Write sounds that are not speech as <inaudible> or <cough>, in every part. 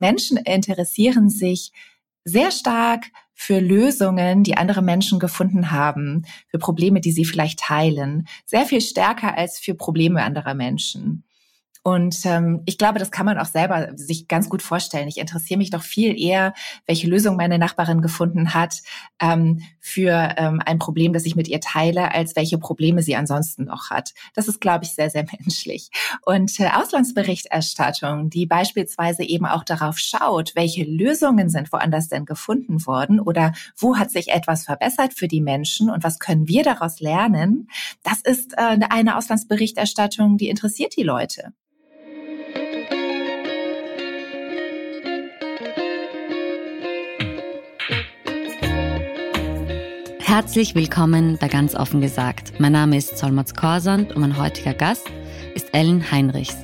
Menschen interessieren sich sehr stark für Lösungen, die andere Menschen gefunden haben, für Probleme, die sie vielleicht teilen, sehr viel stärker als für Probleme anderer Menschen. Und ähm, ich glaube, das kann man auch selber sich ganz gut vorstellen. Ich interessiere mich doch viel eher, welche Lösung meine Nachbarin gefunden hat ähm, für ähm, ein Problem, das ich mit ihr teile, als welche Probleme sie ansonsten noch hat. Das ist, glaube ich, sehr, sehr <laughs> menschlich. Und äh, Auslandsberichterstattung, die beispielsweise eben auch darauf schaut, welche Lösungen sind woanders denn gefunden worden oder wo hat sich etwas verbessert für die Menschen und was können wir daraus lernen, das ist äh, eine Auslandsberichterstattung, die interessiert die Leute. Herzlich willkommen bei Ganz offen gesagt. Mein Name ist Solmaz Korsand und mein heutiger Gast ist Ellen Heinrichs.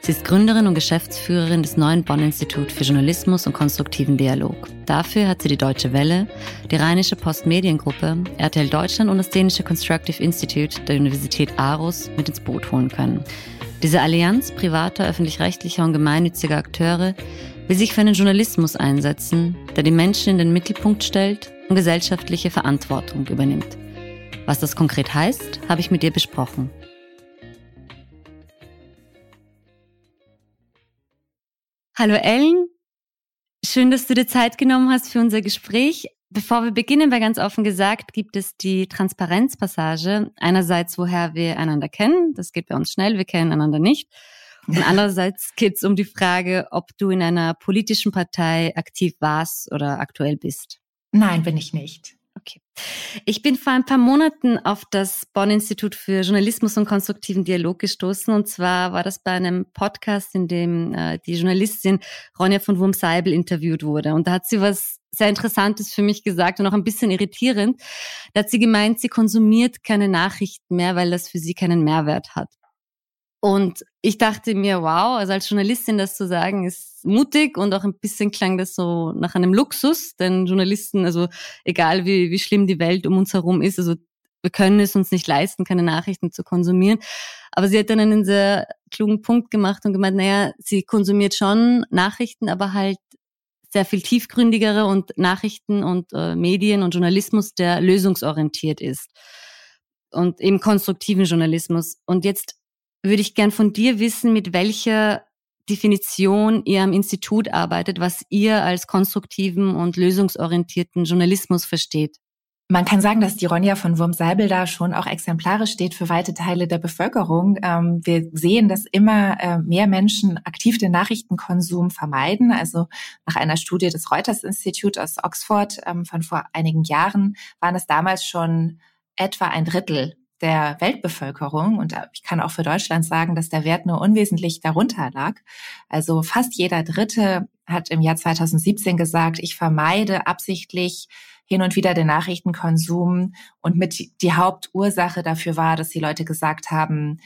Sie ist Gründerin und Geschäftsführerin des neuen Bonn-Institut für Journalismus und konstruktiven Dialog. Dafür hat sie die Deutsche Welle, die Rheinische Postmediengruppe, RTL Deutschland und das dänische Constructive Institute der Universität Aarhus mit ins Boot holen können. Diese Allianz privater, öffentlich-rechtlicher und gemeinnütziger Akteure will sich für einen Journalismus einsetzen, der die Menschen in den Mittelpunkt stellt und gesellschaftliche Verantwortung übernimmt. Was das konkret heißt, habe ich mit ihr besprochen. Hallo Ellen, schön, dass du dir Zeit genommen hast für unser Gespräch. Bevor wir beginnen, weil ganz offen gesagt, gibt es die Transparenzpassage. Einerseits, woher wir einander kennen, das geht bei uns schnell, wir kennen einander nicht. Und <laughs> andererseits geht es um die Frage, ob du in einer politischen Partei aktiv warst oder aktuell bist. Nein, bin ich nicht. Okay. Ich bin vor ein paar Monaten auf das Bonn-Institut für Journalismus und konstruktiven Dialog gestoßen. Und zwar war das bei einem Podcast, in dem äh, die Journalistin Ronja von Wurm-Seibel interviewt wurde. Und da hat sie was sehr Interessantes für mich gesagt und auch ein bisschen irritierend. Da hat sie gemeint, sie konsumiert keine Nachrichten mehr, weil das für sie keinen Mehrwert hat. Und ich dachte mir, wow, also als Journalistin das zu sagen, ist mutig und auch ein bisschen klang das so nach einem Luxus, denn Journalisten, also egal wie, wie schlimm die Welt um uns herum ist, also wir können es uns nicht leisten, keine Nachrichten zu konsumieren. Aber sie hat dann einen sehr klugen Punkt gemacht und gemeint, naja, sie konsumiert schon Nachrichten, aber halt sehr viel tiefgründigere und Nachrichten und äh, Medien und Journalismus, der lösungsorientiert ist. Und eben konstruktiven Journalismus. Und jetzt würde ich gern von dir wissen, mit welcher Definition ihr am Institut arbeitet, was ihr als konstruktiven und lösungsorientierten Journalismus versteht. Man kann sagen, dass die Ronja von Wurm-Seibel da schon auch exemplarisch steht für weite Teile der Bevölkerung. Ähm, wir sehen, dass immer äh, mehr Menschen aktiv den Nachrichtenkonsum vermeiden. Also nach einer Studie des Reuters Institut aus Oxford ähm, von vor einigen Jahren waren es damals schon etwa ein Drittel der Weltbevölkerung, und ich kann auch für Deutschland sagen, dass der Wert nur unwesentlich darunter lag. Also fast jeder Dritte hat im Jahr 2017 gesagt, ich vermeide absichtlich hin und wieder den Nachrichtenkonsum. Und mit die Hauptursache dafür war, dass die Leute gesagt haben,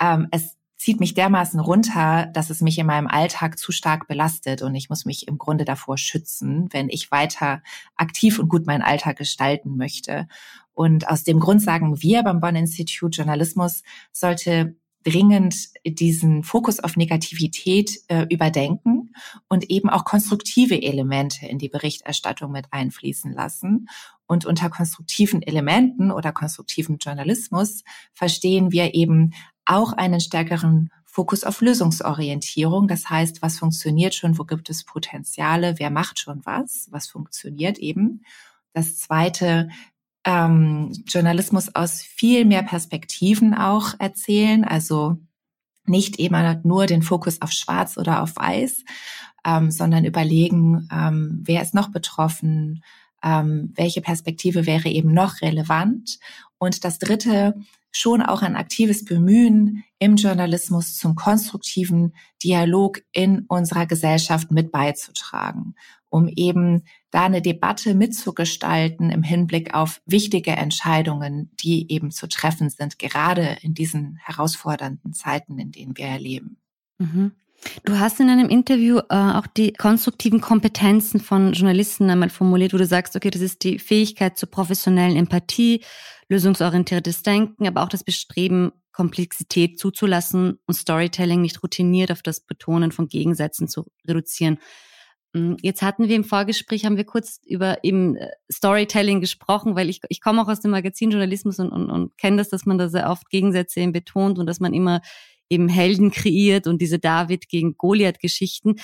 ähm, es zieht mich dermaßen runter, dass es mich in meinem Alltag zu stark belastet und ich muss mich im Grunde davor schützen, wenn ich weiter aktiv und gut meinen Alltag gestalten möchte. Und aus dem Grund sagen wir beim Bonn Institute Journalismus sollte dringend diesen Fokus auf Negativität äh, überdenken und eben auch konstruktive Elemente in die Berichterstattung mit einfließen lassen. Und unter konstruktiven Elementen oder konstruktiven Journalismus verstehen wir eben auch einen stärkeren Fokus auf Lösungsorientierung. Das heißt, was funktioniert schon, wo gibt es Potenziale, wer macht schon was, was funktioniert eben. Das zweite, ähm, Journalismus aus viel mehr Perspektiven auch erzählen, also nicht immer nur den Fokus auf Schwarz oder auf Weiß, ähm, sondern überlegen, ähm, wer ist noch betroffen, ähm, welche Perspektive wäre eben noch relevant. Und das Dritte, schon auch ein aktives Bemühen im Journalismus zum konstruktiven Dialog in unserer Gesellschaft mit beizutragen, um eben da eine Debatte mitzugestalten im Hinblick auf wichtige Entscheidungen, die eben zu treffen sind, gerade in diesen herausfordernden Zeiten, in denen wir erleben. Mhm. Du hast in einem Interview äh, auch die konstruktiven Kompetenzen von Journalisten einmal formuliert, wo du sagst, okay, das ist die Fähigkeit zur professionellen Empathie, lösungsorientiertes Denken, aber auch das Bestreben, Komplexität zuzulassen und Storytelling nicht routiniert auf das Betonen von Gegensätzen zu reduzieren. Mm, jetzt hatten wir im Vorgespräch, haben wir kurz über eben äh, Storytelling gesprochen, weil ich, ich komme auch aus dem Magazinjournalismus und, und, und kenne das, dass man da sehr oft Gegensätze eben betont und dass man immer eben Helden kreiert und diese David gegen Goliath-Geschichten.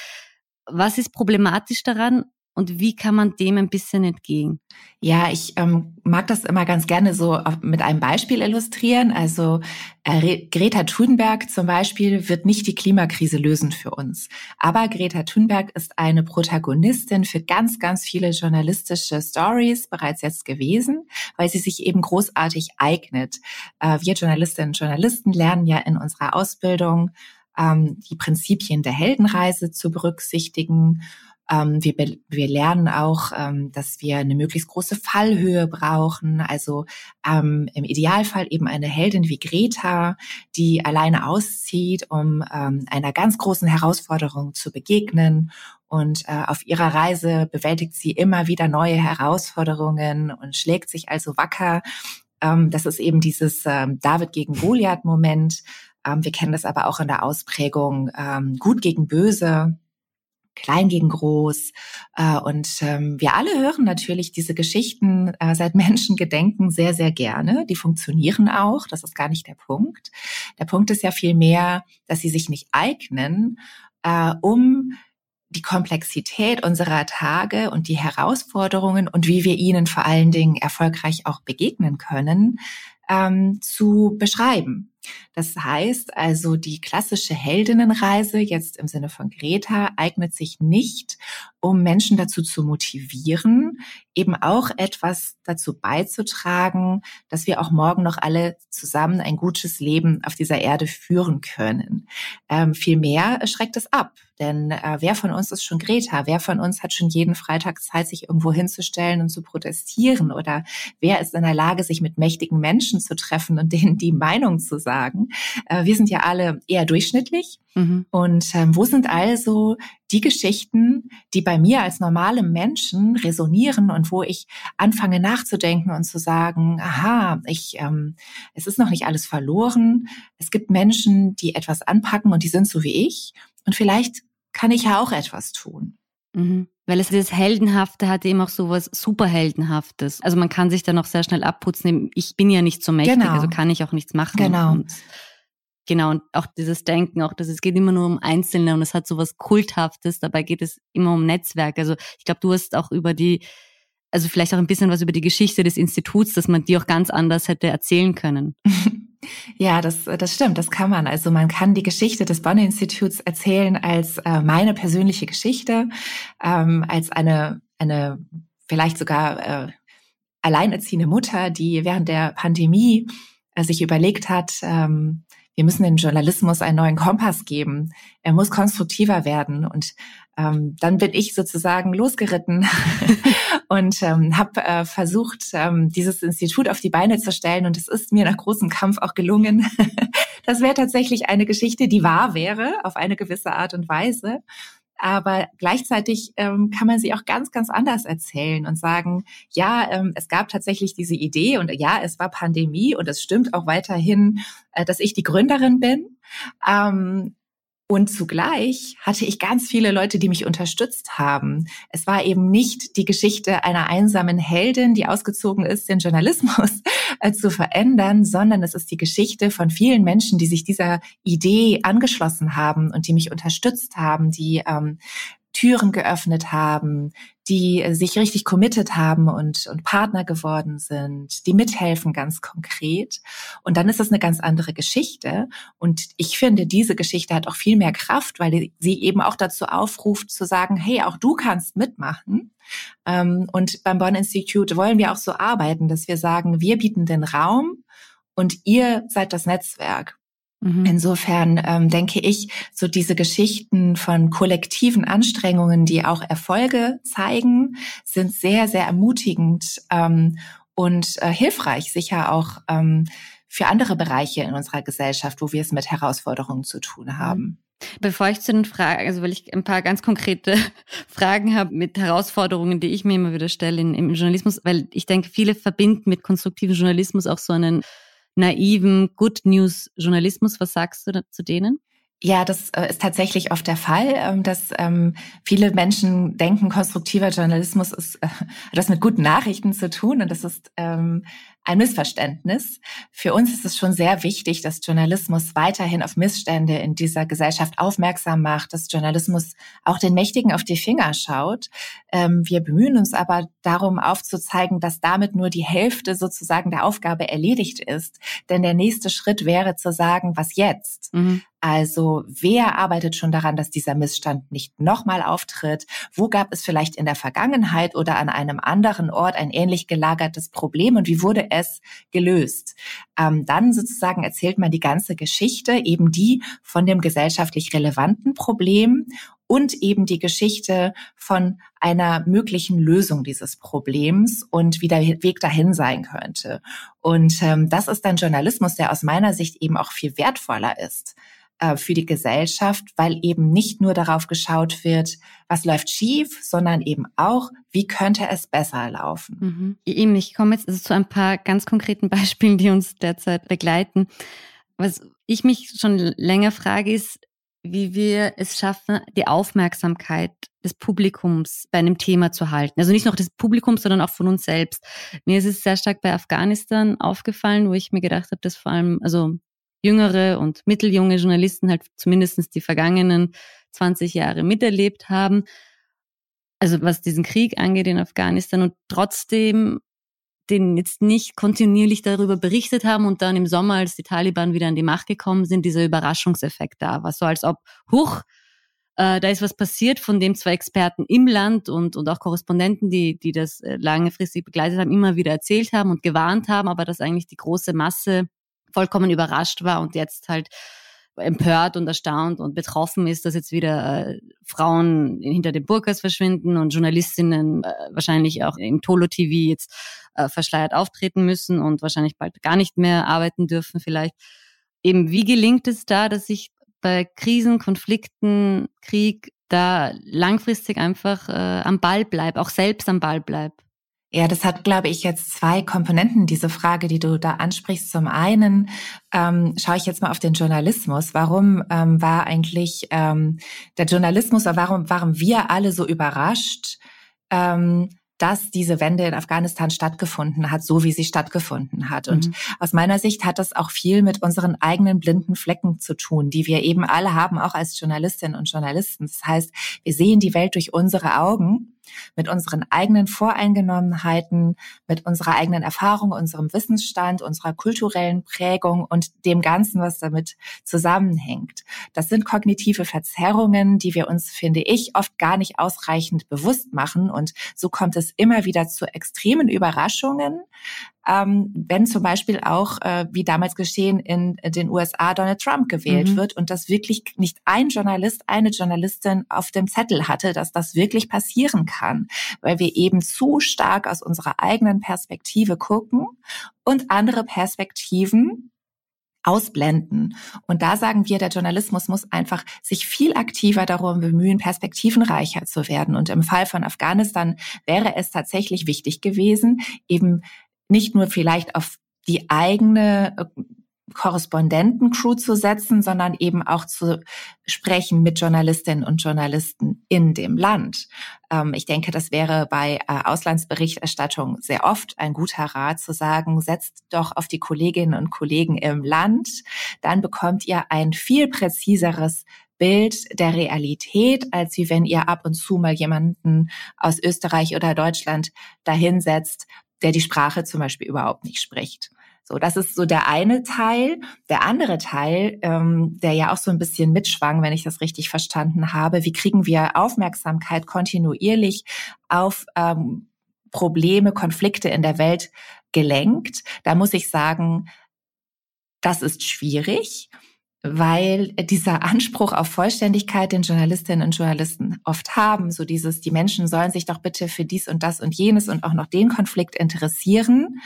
Was ist problematisch daran und wie kann man dem ein bisschen entgehen? Ja, ich ähm, mag das immer ganz gerne so mit einem Beispiel illustrieren. Also äh, Greta Thunberg zum Beispiel wird nicht die Klimakrise lösen für uns. Aber Greta Thunberg ist eine Protagonistin für ganz, ganz viele journalistische Stories bereits jetzt gewesen, weil sie sich eben großartig eignet. Äh, wir Journalistinnen und Journalisten lernen ja in unserer Ausbildung ähm, die Prinzipien der Heldenreise zu berücksichtigen ähm, wir, wir lernen auch, ähm, dass wir eine möglichst große Fallhöhe brauchen. Also ähm, im Idealfall eben eine Heldin wie Greta, die alleine auszieht, um ähm, einer ganz großen Herausforderung zu begegnen. Und äh, auf ihrer Reise bewältigt sie immer wieder neue Herausforderungen und schlägt sich also wacker. Ähm, das ist eben dieses ähm, David gegen Goliath-Moment. Wir kennen das aber auch in der Ausprägung Gut gegen Böse klein gegen groß. Äh, und ähm, wir alle hören natürlich diese Geschichten äh, seit <laughs> Menschengedenken sehr, sehr gerne. Die funktionieren auch, das ist gar nicht der Punkt. Der Punkt ist ja vielmehr, dass sie sich nicht eignen, äh, um die Komplexität unserer Tage und die Herausforderungen und wie wir ihnen vor allen Dingen erfolgreich auch begegnen können, ähm, zu beschreiben. Das heißt also, die klassische Heldinnenreise jetzt im Sinne von Greta eignet sich nicht, um Menschen dazu zu motivieren, eben auch etwas dazu beizutragen, dass wir auch morgen noch alle zusammen ein gutes Leben auf dieser Erde führen können. Ähm, Vielmehr schreckt es ab, denn äh, wer von uns ist schon Greta? Wer von uns hat schon jeden Freitag Zeit, sich irgendwo hinzustellen und zu protestieren? Oder wer ist in der Lage, sich mit mächtigen Menschen zu treffen und denen die Meinung zu sagen? Äh, wir sind ja alle eher durchschnittlich. Mhm. Und ähm, wo sind also die Geschichten, die bei mir als normalem Menschen resonieren und wo ich anfange nachzudenken und zu sagen, aha, ich, ähm, es ist noch nicht alles verloren. Es gibt Menschen, die etwas anpacken und die sind so wie ich. Und vielleicht kann ich ja auch etwas tun. Mhm. Weil es dieses Heldenhafte hat eben auch so was Superheldenhaftes. Also man kann sich da noch sehr schnell abputzen. Ich bin ja nicht so mächtig, genau. also kann ich auch nichts machen. Genau. Und genau, und auch dieses Denken, auch dass es geht immer nur um Einzelne und es hat so was Kulthaftes, dabei geht es immer um Netzwerke. Also ich glaube, du hast auch über die, also vielleicht auch ein bisschen was über die Geschichte des Instituts, dass man die auch ganz anders hätte erzählen können. <laughs> Ja, das, das stimmt, das kann man. Also man kann die Geschichte des Bonn-Instituts erzählen als äh, meine persönliche Geschichte, ähm, als eine, eine vielleicht sogar äh, alleinerziehende Mutter, die während der Pandemie äh, sich überlegt hat, ähm, wir müssen dem Journalismus einen neuen Kompass geben. Er muss konstruktiver werden. Und ähm, dann bin ich sozusagen losgeritten <laughs> und ähm, habe äh, versucht, ähm, dieses Institut auf die Beine zu stellen. Und es ist mir nach großem Kampf auch gelungen. <laughs> das wäre tatsächlich eine Geschichte, die wahr wäre, auf eine gewisse Art und Weise aber gleichzeitig ähm, kann man sie auch ganz, ganz anders erzählen und sagen, ja, ähm, es gab tatsächlich diese Idee und ja, es war Pandemie und es stimmt auch weiterhin, äh, dass ich die Gründerin bin. Ähm, und zugleich hatte ich ganz viele Leute, die mich unterstützt haben. Es war eben nicht die Geschichte einer einsamen Heldin, die ausgezogen ist, den Journalismus <laughs> äh, zu verändern, sondern es ist die Geschichte von vielen Menschen, die sich dieser Idee angeschlossen haben und die mich unterstützt haben, die ähm, Türen geöffnet haben, die sich richtig committed haben und, und Partner geworden sind, die mithelfen ganz konkret. Und dann ist das eine ganz andere Geschichte. Und ich finde, diese Geschichte hat auch viel mehr Kraft, weil sie eben auch dazu aufruft zu sagen, hey, auch du kannst mitmachen. Ähm, und beim Bonn Institute wollen wir auch so arbeiten, dass wir sagen, wir bieten den Raum und ihr seid das Netzwerk. Mhm. Insofern ähm, denke ich, so diese Geschichten von kollektiven Anstrengungen, die auch Erfolge zeigen, sind sehr, sehr ermutigend ähm, und äh, hilfreich, sicher auch ähm, für andere Bereiche in unserer Gesellschaft, wo wir es mit Herausforderungen zu tun mhm. haben. Bevor ich zu den Fragen, also weil ich ein paar ganz konkrete <laughs> Fragen habe mit Herausforderungen, die ich mir immer wieder stelle in, im Journalismus, weil ich denke, viele verbinden mit konstruktivem Journalismus auch so einen naiven Good News Journalismus. Was sagst du zu denen? Ja, das äh, ist tatsächlich oft der Fall, ähm, dass ähm, viele Menschen denken, konstruktiver Journalismus ist, äh, hat das mit guten Nachrichten zu tun und das ist ähm, ein Missverständnis. Für uns ist es schon sehr wichtig, dass Journalismus weiterhin auf Missstände in dieser Gesellschaft aufmerksam macht, dass Journalismus auch den Mächtigen auf die Finger schaut. Wir bemühen uns aber darum aufzuzeigen, dass damit nur die Hälfte sozusagen der Aufgabe erledigt ist. Denn der nächste Schritt wäre zu sagen, was jetzt? Mhm. Also wer arbeitet schon daran, dass dieser Missstand nicht nochmal auftritt? Wo gab es vielleicht in der Vergangenheit oder an einem anderen Ort ein ähnlich gelagertes Problem und wie wurde es gelöst? Ähm, dann sozusagen erzählt man die ganze Geschichte, eben die von dem gesellschaftlich relevanten Problem und eben die Geschichte von einer möglichen Lösung dieses Problems und wie der Weg dahin sein könnte. Und ähm, das ist dann Journalismus, der aus meiner Sicht eben auch viel wertvoller ist äh, für die Gesellschaft, weil eben nicht nur darauf geschaut wird, was läuft schief, sondern eben auch, wie könnte es besser laufen. Mhm. Ich komme jetzt also zu ein paar ganz konkreten <laughs> Beispielen, die uns derzeit begleiten. Was ich mich schon länger frage, ist, wie wir es schaffen, die Aufmerksamkeit des Publikums bei einem Thema zu halten. Also nicht nur des Publikums, sondern auch von uns selbst. Mir ist es sehr stark bei Afghanistan aufgefallen, wo ich mir gedacht habe, dass vor allem, also jüngere und mitteljunge Journalisten halt zumindest die vergangenen 20 Jahre miterlebt haben. Also was diesen Krieg angeht in Afghanistan und trotzdem den jetzt nicht kontinuierlich darüber berichtet haben und dann im Sommer, als die Taliban wieder an die Macht gekommen sind, dieser Überraschungseffekt da war. So als ob, huch, äh, da ist was passiert, von dem zwei Experten im Land und, und auch Korrespondenten, die, die das äh, langfristig begleitet haben, immer wieder erzählt haben und gewarnt haben, aber dass eigentlich die große Masse vollkommen überrascht war und jetzt halt empört und erstaunt und betroffen ist, dass jetzt wieder äh, Frauen hinter den Burkas verschwinden und Journalistinnen äh, wahrscheinlich auch im Tolo-TV jetzt äh, verschleiert auftreten müssen und wahrscheinlich bald gar nicht mehr arbeiten dürfen vielleicht. Eben, wie gelingt es da, dass ich bei Krisen, Konflikten, Krieg da langfristig einfach äh, am Ball bleib, auch selbst am Ball bleib? Ja, das hat, glaube ich, jetzt zwei Komponenten, diese Frage, die du da ansprichst. Zum einen ähm, schaue ich jetzt mal auf den Journalismus. Warum ähm, war eigentlich ähm, der Journalismus, oder warum waren wir alle so überrascht, ähm, dass diese Wende in Afghanistan stattgefunden hat, so wie sie stattgefunden hat. Und mhm. aus meiner Sicht hat das auch viel mit unseren eigenen blinden Flecken zu tun, die wir eben alle haben, auch als Journalistinnen und Journalisten. Das heißt, wir sehen die Welt durch unsere Augen mit unseren eigenen Voreingenommenheiten, mit unserer eigenen Erfahrung, unserem Wissensstand, unserer kulturellen Prägung und dem Ganzen, was damit zusammenhängt. Das sind kognitive Verzerrungen, die wir uns, finde ich, oft gar nicht ausreichend bewusst machen. Und so kommt es immer wieder zu extremen Überraschungen, ähm, wenn zum Beispiel auch, äh, wie damals geschehen in den USA, Donald Trump gewählt mhm. wird und das wirklich nicht ein Journalist, eine Journalistin auf dem Zettel hatte, dass das wirklich passieren kann, weil wir eben zu stark aus unserer eigenen Perspektive gucken und andere Perspektiven ausblenden. Und da sagen wir, der Journalismus muss einfach sich viel aktiver darum bemühen, perspektivenreicher zu werden. Und im Fall von Afghanistan wäre es tatsächlich wichtig gewesen, eben nicht nur vielleicht auf die eigene Korrespondentencrew zu setzen, sondern eben auch zu sprechen mit Journalistinnen und Journalisten in dem Land. Ähm, ich denke, das wäre bei äh, Auslandsberichterstattung sehr oft ein guter Rat zu sagen, setzt doch auf die Kolleginnen und Kollegen im Land, dann bekommt ihr ein viel präziseres Bild der Realität, als wie wenn ihr ab und zu mal jemanden aus Österreich oder Deutschland dahinsetzt der die Sprache zum Beispiel überhaupt nicht spricht. So, das ist so der eine Teil. Der andere Teil, ähm, der ja auch so ein bisschen mitschwang, wenn ich das richtig verstanden habe, wie kriegen wir Aufmerksamkeit kontinuierlich auf ähm, Probleme, Konflikte in der Welt gelenkt? Da muss ich sagen, das ist schwierig weil dieser Anspruch auf Vollständigkeit, den Journalistinnen und Journalisten oft haben, so dieses, die Menschen sollen sich doch bitte für dies und das und jenes und auch noch den Konflikt interessieren,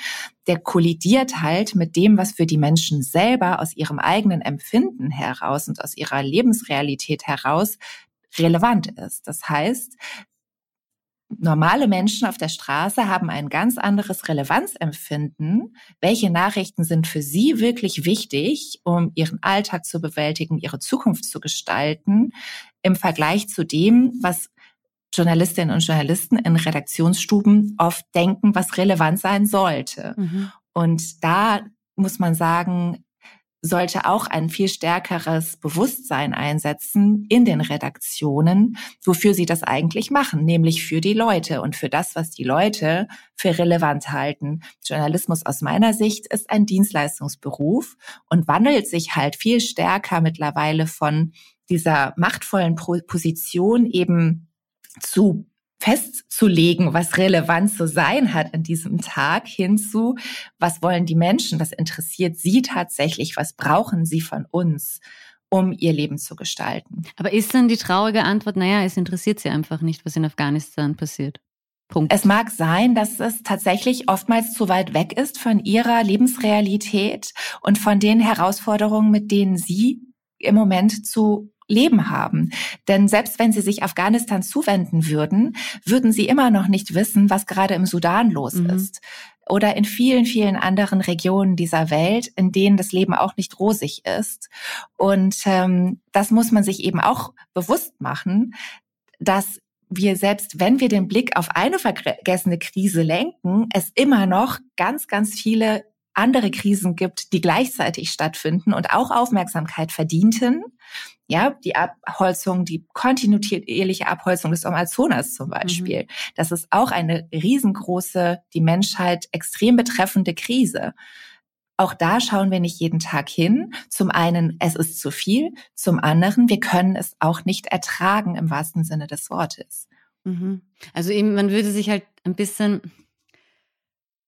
der kollidiert halt mit dem, was für die Menschen selber aus ihrem eigenen Empfinden heraus und aus ihrer Lebensrealität heraus relevant ist. Das heißt, normale Menschen auf der Straße haben ein ganz anderes Relevanzempfinden. Welche Nachrichten sind für sie wirklich wichtig, um ihren Alltag zu bewältigen, ihre Zukunft zu gestalten, im Vergleich zu dem, was Journalistinnen und Journalisten in Redaktionsstuben oft denken, was relevant sein sollte. Mhm. Und da muss man sagen, sollte auch ein viel stärkeres Bewusstsein einsetzen in den Redaktionen, wofür sie das eigentlich machen, nämlich für die Leute und für das, was die Leute für relevant halten. Journalismus aus meiner Sicht ist ein Dienstleistungsberuf und wandelt sich halt viel stärker mittlerweile von dieser machtvollen Position eben zu festzulegen, was relevant zu sein hat an diesem Tag, hinzu, was wollen die Menschen, was interessiert sie tatsächlich, was brauchen sie von uns, um ihr Leben zu gestalten. Aber ist dann die traurige Antwort, naja, es interessiert sie einfach nicht, was in Afghanistan passiert? Punkt. Es mag sein, dass es tatsächlich oftmals zu weit weg ist von ihrer Lebensrealität und von den Herausforderungen, mit denen sie im Moment zu Leben haben. Denn selbst wenn sie sich Afghanistan zuwenden würden, würden sie immer noch nicht wissen, was gerade im Sudan los mhm. ist. Oder in vielen, vielen anderen Regionen dieser Welt, in denen das Leben auch nicht rosig ist. Und ähm, das muss man sich eben auch bewusst machen, dass wir selbst, wenn wir den Blick auf eine vergessene Krise lenken, es immer noch ganz, ganz viele andere Krisen gibt, die gleichzeitig stattfinden und auch Aufmerksamkeit verdienten. Ja, die Abholzung, die kontinuierliche Abholzung des Amazonas zum Beispiel. Mhm. Das ist auch eine riesengroße, die Menschheit extrem betreffende Krise. Auch da schauen wir nicht jeden Tag hin. Zum einen, es ist zu viel. Zum anderen, wir können es auch nicht ertragen im wahrsten Sinne des Wortes. Mhm. Also eben, man würde sich halt ein bisschen,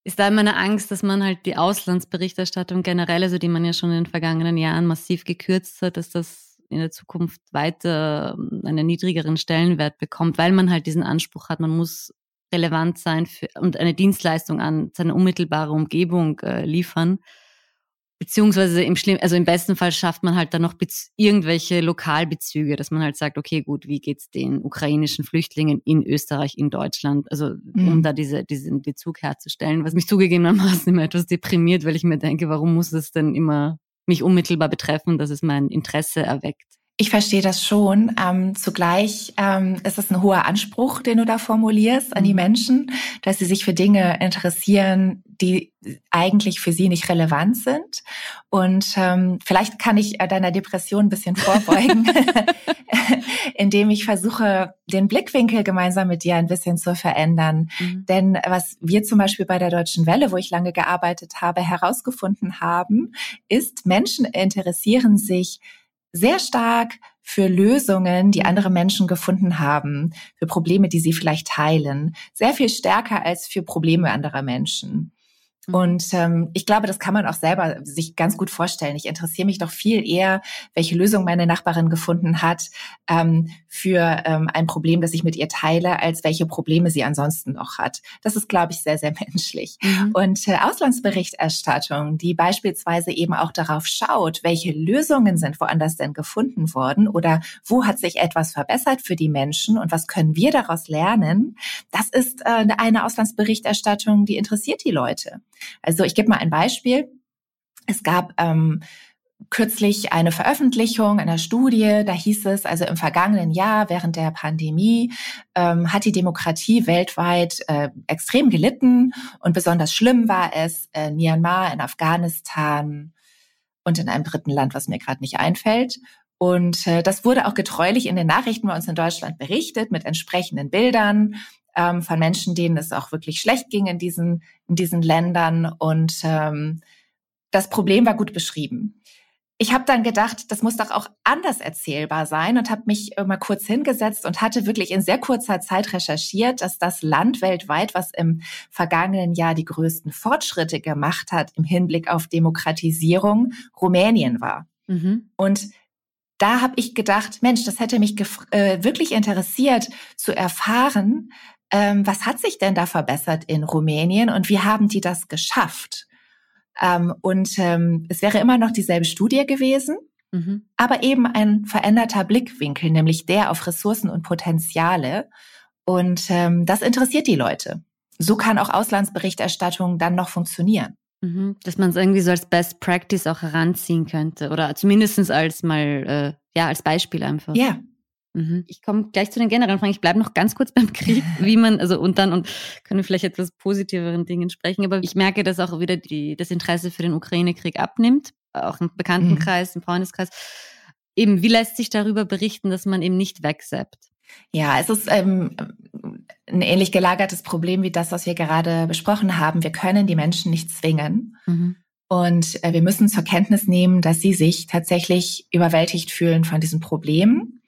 ist da immer eine Angst, dass man halt die Auslandsberichterstattung generell, also die man ja schon in den vergangenen Jahren massiv gekürzt hat, dass das in der Zukunft weiter ähm, einen niedrigeren Stellenwert bekommt, weil man halt diesen Anspruch hat, man muss relevant sein für, und eine Dienstleistung an seine unmittelbare Umgebung äh, liefern. Beziehungsweise im schlimm, also im besten Fall schafft man halt dann noch irgendwelche Lokalbezüge, dass man halt sagt, okay, gut, wie geht's den ukrainischen Flüchtlingen in Österreich, in Deutschland, also mhm. um da diese, diesen Bezug herzustellen, was mich zugegebenermaßen <laughs> immer etwas deprimiert, weil ich mir denke, warum muss es denn immer mich unmittelbar betreffen, dass es mein Interesse erweckt. Ich verstehe das schon. Ähm, zugleich ähm, ist es ein hoher Anspruch, den du da formulierst an die mhm. Menschen, dass sie sich für Dinge interessieren, die eigentlich für sie nicht relevant sind. Und ähm, vielleicht kann ich äh, deiner Depression ein bisschen vorbeugen, <laughs> <laughs> indem ich versuche, den Blickwinkel gemeinsam mit dir ein bisschen zu verändern. Mhm. Denn was wir zum Beispiel bei der Deutschen Welle, wo ich lange gearbeitet habe, herausgefunden haben, ist, Menschen interessieren sich sehr stark für Lösungen, die andere Menschen gefunden haben, für Probleme, die sie vielleicht teilen, sehr viel stärker als für Probleme anderer Menschen. Und ähm, ich glaube, das kann man auch selber sich ganz gut vorstellen. Ich interessiere mich doch viel eher, welche Lösung meine Nachbarin gefunden hat ähm, für ähm, ein Problem, das ich mit ihr teile, als welche Probleme sie ansonsten noch hat. Das ist, glaube ich, sehr, sehr <laughs> menschlich. Mhm. Und äh, Auslandsberichterstattung, die beispielsweise eben auch darauf schaut, welche Lösungen sind woanders denn gefunden worden oder wo hat sich etwas verbessert für die Menschen und was können wir daraus lernen, das ist äh, eine Auslandsberichterstattung, die interessiert die Leute. Also ich gebe mal ein Beispiel. Es gab ähm, kürzlich eine Veröffentlichung einer Studie, da hieß es, also im vergangenen Jahr während der Pandemie ähm, hat die Demokratie weltweit äh, extrem gelitten und besonders schlimm war es in Myanmar, in Afghanistan und in einem dritten Land, was mir gerade nicht einfällt. Und äh, das wurde auch getreulich in den Nachrichten bei uns in Deutschland berichtet mit entsprechenden Bildern ähm, von Menschen, denen es auch wirklich schlecht ging in diesen, in diesen Ländern. Und ähm, das Problem war gut beschrieben. Ich habe dann gedacht, das muss doch auch anders erzählbar sein und habe mich mal kurz hingesetzt und hatte wirklich in sehr kurzer Zeit recherchiert, dass das Land weltweit, was im vergangenen Jahr die größten Fortschritte gemacht hat im Hinblick auf Demokratisierung, Rumänien war. Mhm. Und da habe ich gedacht, Mensch, das hätte mich äh, wirklich interessiert zu erfahren, ähm, was hat sich denn da verbessert in Rumänien und wie haben die das geschafft? Ähm, und ähm, es wäre immer noch dieselbe Studie gewesen, mhm. aber eben ein veränderter Blickwinkel, nämlich der auf Ressourcen und Potenziale. Und ähm, das interessiert die Leute. So kann auch Auslandsberichterstattung dann noch funktionieren. Mhm. Dass man es irgendwie so als Best Practice auch heranziehen könnte oder zumindest als mal, äh, ja, als Beispiel einfach. Ja. Mhm. Ich komme gleich zu den generellen Fragen. Ich bleibe noch ganz kurz beim Krieg, <laughs> wie man, also und dann und können wir vielleicht etwas positiveren Dingen sprechen. Aber ich merke, dass auch wieder die, das Interesse für den Ukraine-Krieg abnimmt, auch im Bekanntenkreis, mhm. im Freundeskreis. Eben, wie lässt sich darüber berichten, dass man eben nicht wegsappt? Ja, es ist ähm, ein ähnlich gelagertes Problem wie das, was wir gerade besprochen haben. Wir können die Menschen nicht zwingen. Mhm. Und äh, wir müssen zur Kenntnis nehmen, dass sie sich tatsächlich überwältigt fühlen von diesem Problem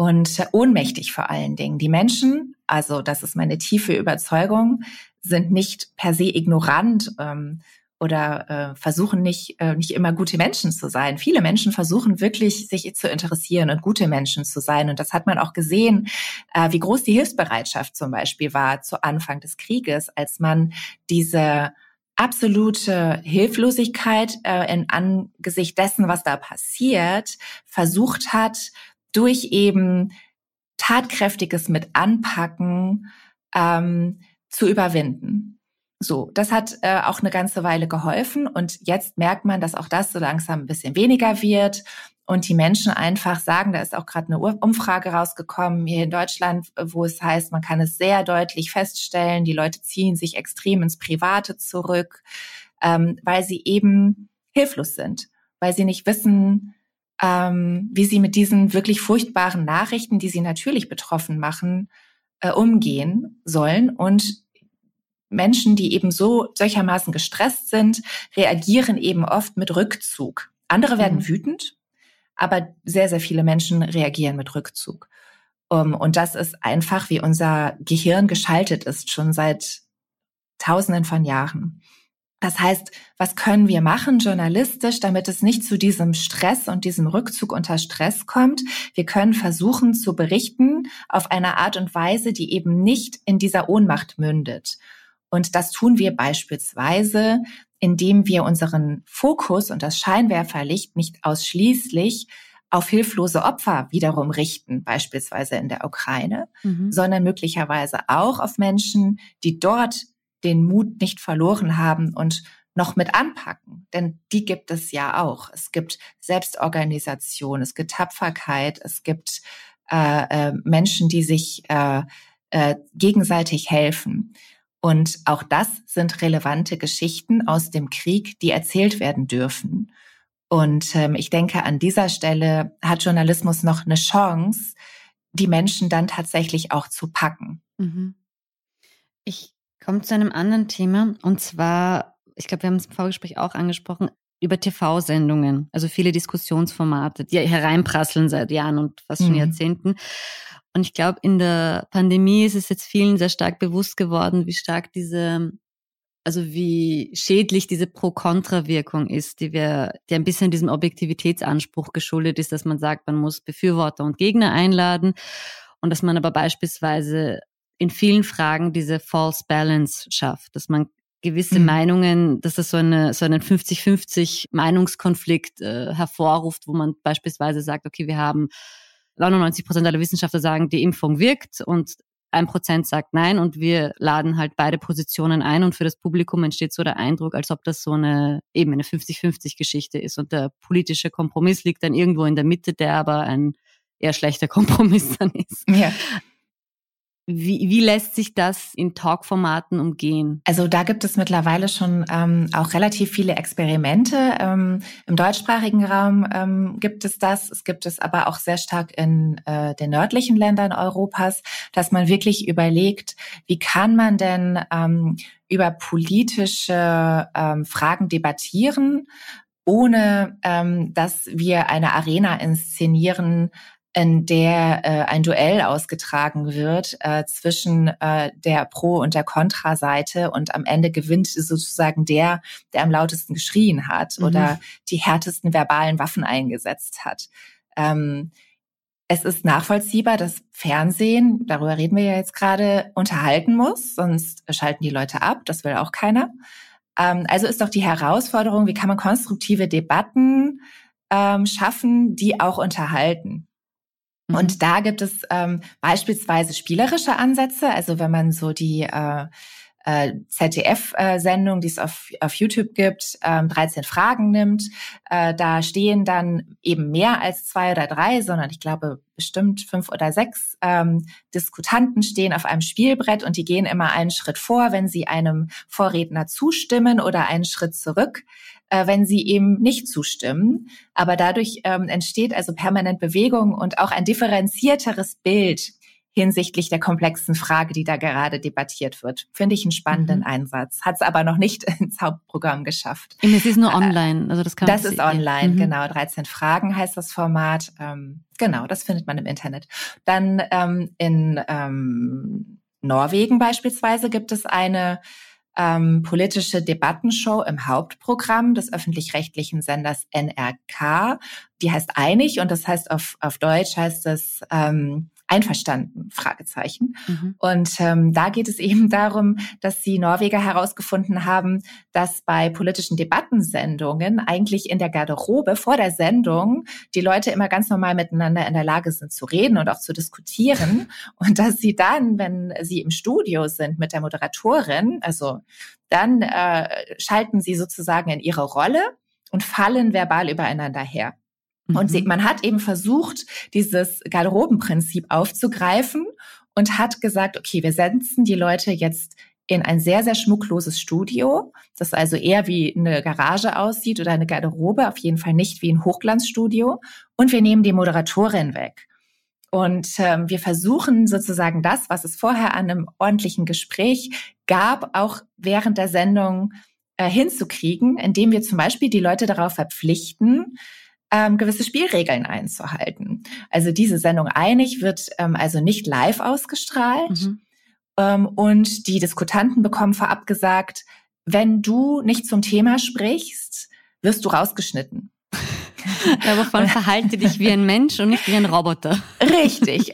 und ohnmächtig vor allen Dingen. Die Menschen, also das ist meine tiefe Überzeugung, sind nicht per se ignorant ähm, oder äh, versuchen nicht, äh, nicht immer gute Menschen zu sein. Viele Menschen versuchen wirklich, sich zu interessieren und gute Menschen zu sein. Und das hat man auch gesehen, äh, wie groß die Hilfsbereitschaft zum Beispiel war zu Anfang des Krieges, als man diese absolute Hilflosigkeit äh, in Angesicht dessen, was da passiert, versucht hat, durch eben tatkräftiges mit Anpacken ähm, zu überwinden. So, das hat äh, auch eine ganze Weile geholfen und jetzt merkt man, dass auch das so langsam ein bisschen weniger wird und die Menschen einfach sagen, da ist auch gerade eine Umfrage rausgekommen hier in Deutschland, wo es heißt, man kann es sehr deutlich feststellen, die Leute ziehen sich extrem ins Private zurück, ähm, weil sie eben hilflos sind, weil sie nicht wissen, ähm, wie sie mit diesen wirklich furchtbaren Nachrichten, die sie natürlich betroffen machen, äh, umgehen sollen und Menschen, die eben so solchermaßen gestresst sind, reagieren eben oft mit Rückzug. Andere werden mhm. wütend, aber sehr, sehr viele Menschen reagieren mit Rückzug. Um, und das ist einfach, wie unser Gehirn geschaltet ist, schon seit Tausenden von Jahren. Das heißt, was können wir machen journalistisch, damit es nicht zu diesem Stress und diesem Rückzug unter Stress kommt? Wir können versuchen zu berichten auf eine Art und Weise, die eben nicht in dieser Ohnmacht mündet. Und das tun wir beispielsweise, indem wir unseren Fokus und das Scheinwerferlicht nicht ausschließlich auf hilflose Opfer wiederum richten, beispielsweise in der Ukraine, mhm. sondern möglicherweise auch auf Menschen, die dort den Mut nicht verloren haben und noch mit anpacken. Denn die gibt es ja auch. Es gibt Selbstorganisation, es gibt Tapferkeit, es gibt äh, äh, Menschen, die sich äh, äh, gegenseitig helfen. Und auch das sind relevante Geschichten aus dem Krieg, die erzählt werden dürfen. Und ähm, ich denke, an dieser Stelle hat Journalismus noch eine Chance, die Menschen dann tatsächlich auch zu packen. Mhm. Ich komme zu einem anderen Thema und zwar, ich glaube, wir haben es im Vorgespräch auch angesprochen, über TV-Sendungen, also viele Diskussionsformate, die hereinprasseln seit Jahren und fast schon mhm. Jahrzehnten. Und ich glaube, in der Pandemie ist es jetzt vielen sehr stark bewusst geworden, wie stark diese, also wie schädlich diese Pro-Kontra-Wirkung ist, die wir, die ein bisschen diesem Objektivitätsanspruch geschuldet ist, dass man sagt, man muss Befürworter und Gegner einladen und dass man aber beispielsweise in vielen Fragen diese False Balance schafft, dass man gewisse mhm. Meinungen, dass das so, eine, so einen 50-50 Meinungskonflikt äh, hervorruft, wo man beispielsweise sagt, okay, wir haben 99 Prozent aller Wissenschaftler sagen, die Impfung wirkt und ein Prozent sagt nein und wir laden halt beide Positionen ein und für das Publikum entsteht so der Eindruck, als ob das so eine eben eine 50-50 Geschichte ist und der politische Kompromiss liegt dann irgendwo in der Mitte, der aber ein eher schlechter <laughs> Kompromiss dann ist. Ja. Wie, wie lässt sich das in Talkformaten umgehen? Also da gibt es mittlerweile schon ähm, auch relativ viele Experimente. Ähm, Im deutschsprachigen Raum ähm, gibt es das. Es gibt es aber auch sehr stark in äh, den nördlichen Ländern Europas, dass man wirklich überlegt, wie kann man denn ähm, über politische ähm, Fragen debattieren, ohne ähm, dass wir eine Arena inszenieren, in der äh, ein Duell ausgetragen wird äh, zwischen äh, der Pro- und der Kontra-Seite und am Ende gewinnt sozusagen der, der am lautesten geschrien hat mhm. oder die härtesten verbalen Waffen eingesetzt hat. Ähm, es ist nachvollziehbar, dass Fernsehen, darüber reden wir ja jetzt gerade, unterhalten muss, sonst schalten die Leute ab, das will auch keiner. Ähm, also ist doch die Herausforderung, wie kann man konstruktive Debatten ähm, schaffen, die auch unterhalten. Und da gibt es ähm, beispielsweise spielerische Ansätze. Also wenn man so die äh, äh, ZDF-Sendung, die es auf, auf YouTube gibt, ähm, 13 Fragen nimmt. Äh, da stehen dann eben mehr als zwei oder drei, sondern ich glaube bestimmt fünf oder sechs ähm, Diskutanten stehen auf einem Spielbrett und die gehen immer einen Schritt vor, wenn sie einem Vorredner zustimmen oder einen Schritt zurück äh, wenn sie eben nicht zustimmen. Aber dadurch ähm, entsteht also permanent Bewegung und auch ein differenzierteres Bild hinsichtlich der komplexen Frage, die da gerade debattiert wird. Finde ich einen spannenden mhm. Einsatz. Hat es aber noch nicht <laughs> ins Hauptprogramm geschafft. Es ist nur äh, online, also das kann Das ist online, mhm. genau. 13 Fragen heißt das Format. Ähm, genau, das findet man im Internet. Dann ähm, in ähm, Norwegen beispielsweise gibt es eine ähm, politische Debattenshow im Hauptprogramm des öffentlich-rechtlichen Senders NRK. Die heißt Einig und das heißt auf, auf Deutsch heißt es ähm, einverstanden? Fragezeichen. Mhm. Und ähm, da geht es eben darum, dass die Norweger herausgefunden haben, dass bei politischen Debattensendungen eigentlich in der Garderobe vor der Sendung die Leute immer ganz normal miteinander in der Lage sind zu reden und auch zu diskutieren. <laughs> Und dass sie dann, wenn sie im Studio sind mit der Moderatorin, also dann äh, schalten sie sozusagen in ihre Rolle und fallen verbal übereinander her. Und mhm. man hat eben versucht, dieses Garderobenprinzip aufzugreifen und hat gesagt, okay, wir setzen die Leute jetzt in ein sehr, sehr schmuckloses Studio, das also eher wie eine Garage aussieht oder eine Garderobe, auf jeden Fall nicht wie ein Hochglanzstudio. Und wir nehmen die Moderatorin weg. Und ähm, wir versuchen sozusagen das, was es vorher an einem ordentlichen Gespräch gab, auch während der Sendung äh, hinzukriegen, indem wir zum Beispiel die Leute darauf verpflichten, ähm, gewisse Spielregeln einzuhalten. Also diese Sendung einig wird ähm, also nicht live ausgestrahlt. Mhm. Ähm, und die Diskutanten bekommen vorab gesagt, wenn du nicht zum Thema sprichst, wirst du rausgeschnitten. <laughs> Aber von verhalte dich wie ein Mensch und nicht wie ein Roboter. <laughs> Richtig.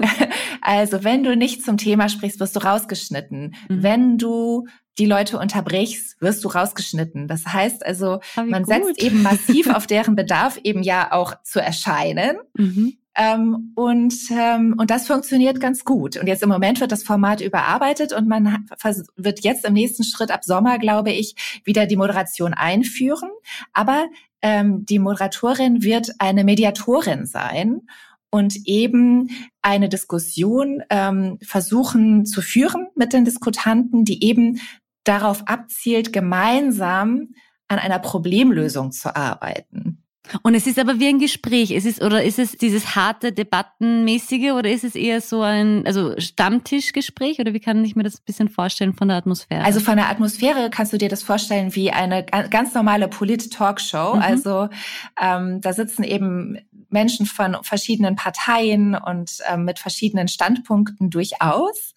Also wenn du nicht zum Thema sprichst, wirst du rausgeschnitten. Mhm. Wenn du die Leute unterbrichst, wirst du rausgeschnitten. Das heißt also, ah, man gut. setzt eben massiv auf <laughs> deren Bedarf eben ja auch zu erscheinen. Mhm. Ähm, und, ähm, und das funktioniert ganz gut. Und jetzt im Moment wird das Format überarbeitet und man wird jetzt im nächsten Schritt ab Sommer, glaube ich, wieder die Moderation einführen. Aber ähm, die Moderatorin wird eine Mediatorin sein und eben eine Diskussion ähm, versuchen zu führen mit den Diskutanten, die eben darauf abzielt, gemeinsam an einer Problemlösung zu arbeiten. Und es ist aber wie ein Gespräch. Es ist, oder ist es dieses harte Debattenmäßige oder ist es eher so ein, also Stammtischgespräch oder wie kann ich mir das ein bisschen vorstellen von der Atmosphäre? Also von der Atmosphäre kannst du dir das vorstellen wie eine ganz normale Polit-Talkshow. Mhm. Also ähm, da sitzen eben Menschen von verschiedenen Parteien und ähm, mit verschiedenen Standpunkten durchaus.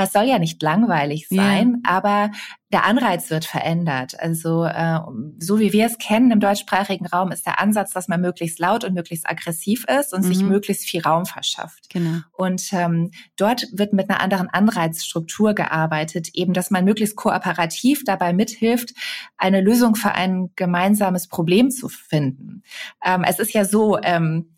Es soll ja nicht langweilig sein, ja. aber der Anreiz wird verändert. Also äh, so wie wir es kennen im deutschsprachigen Raum ist der Ansatz, dass man möglichst laut und möglichst aggressiv ist und mhm. sich möglichst viel Raum verschafft. Genau. Und ähm, dort wird mit einer anderen Anreizstruktur gearbeitet, eben, dass man möglichst kooperativ dabei mithilft, eine Lösung für ein gemeinsames Problem zu finden. Ähm, es ist ja so, ähm,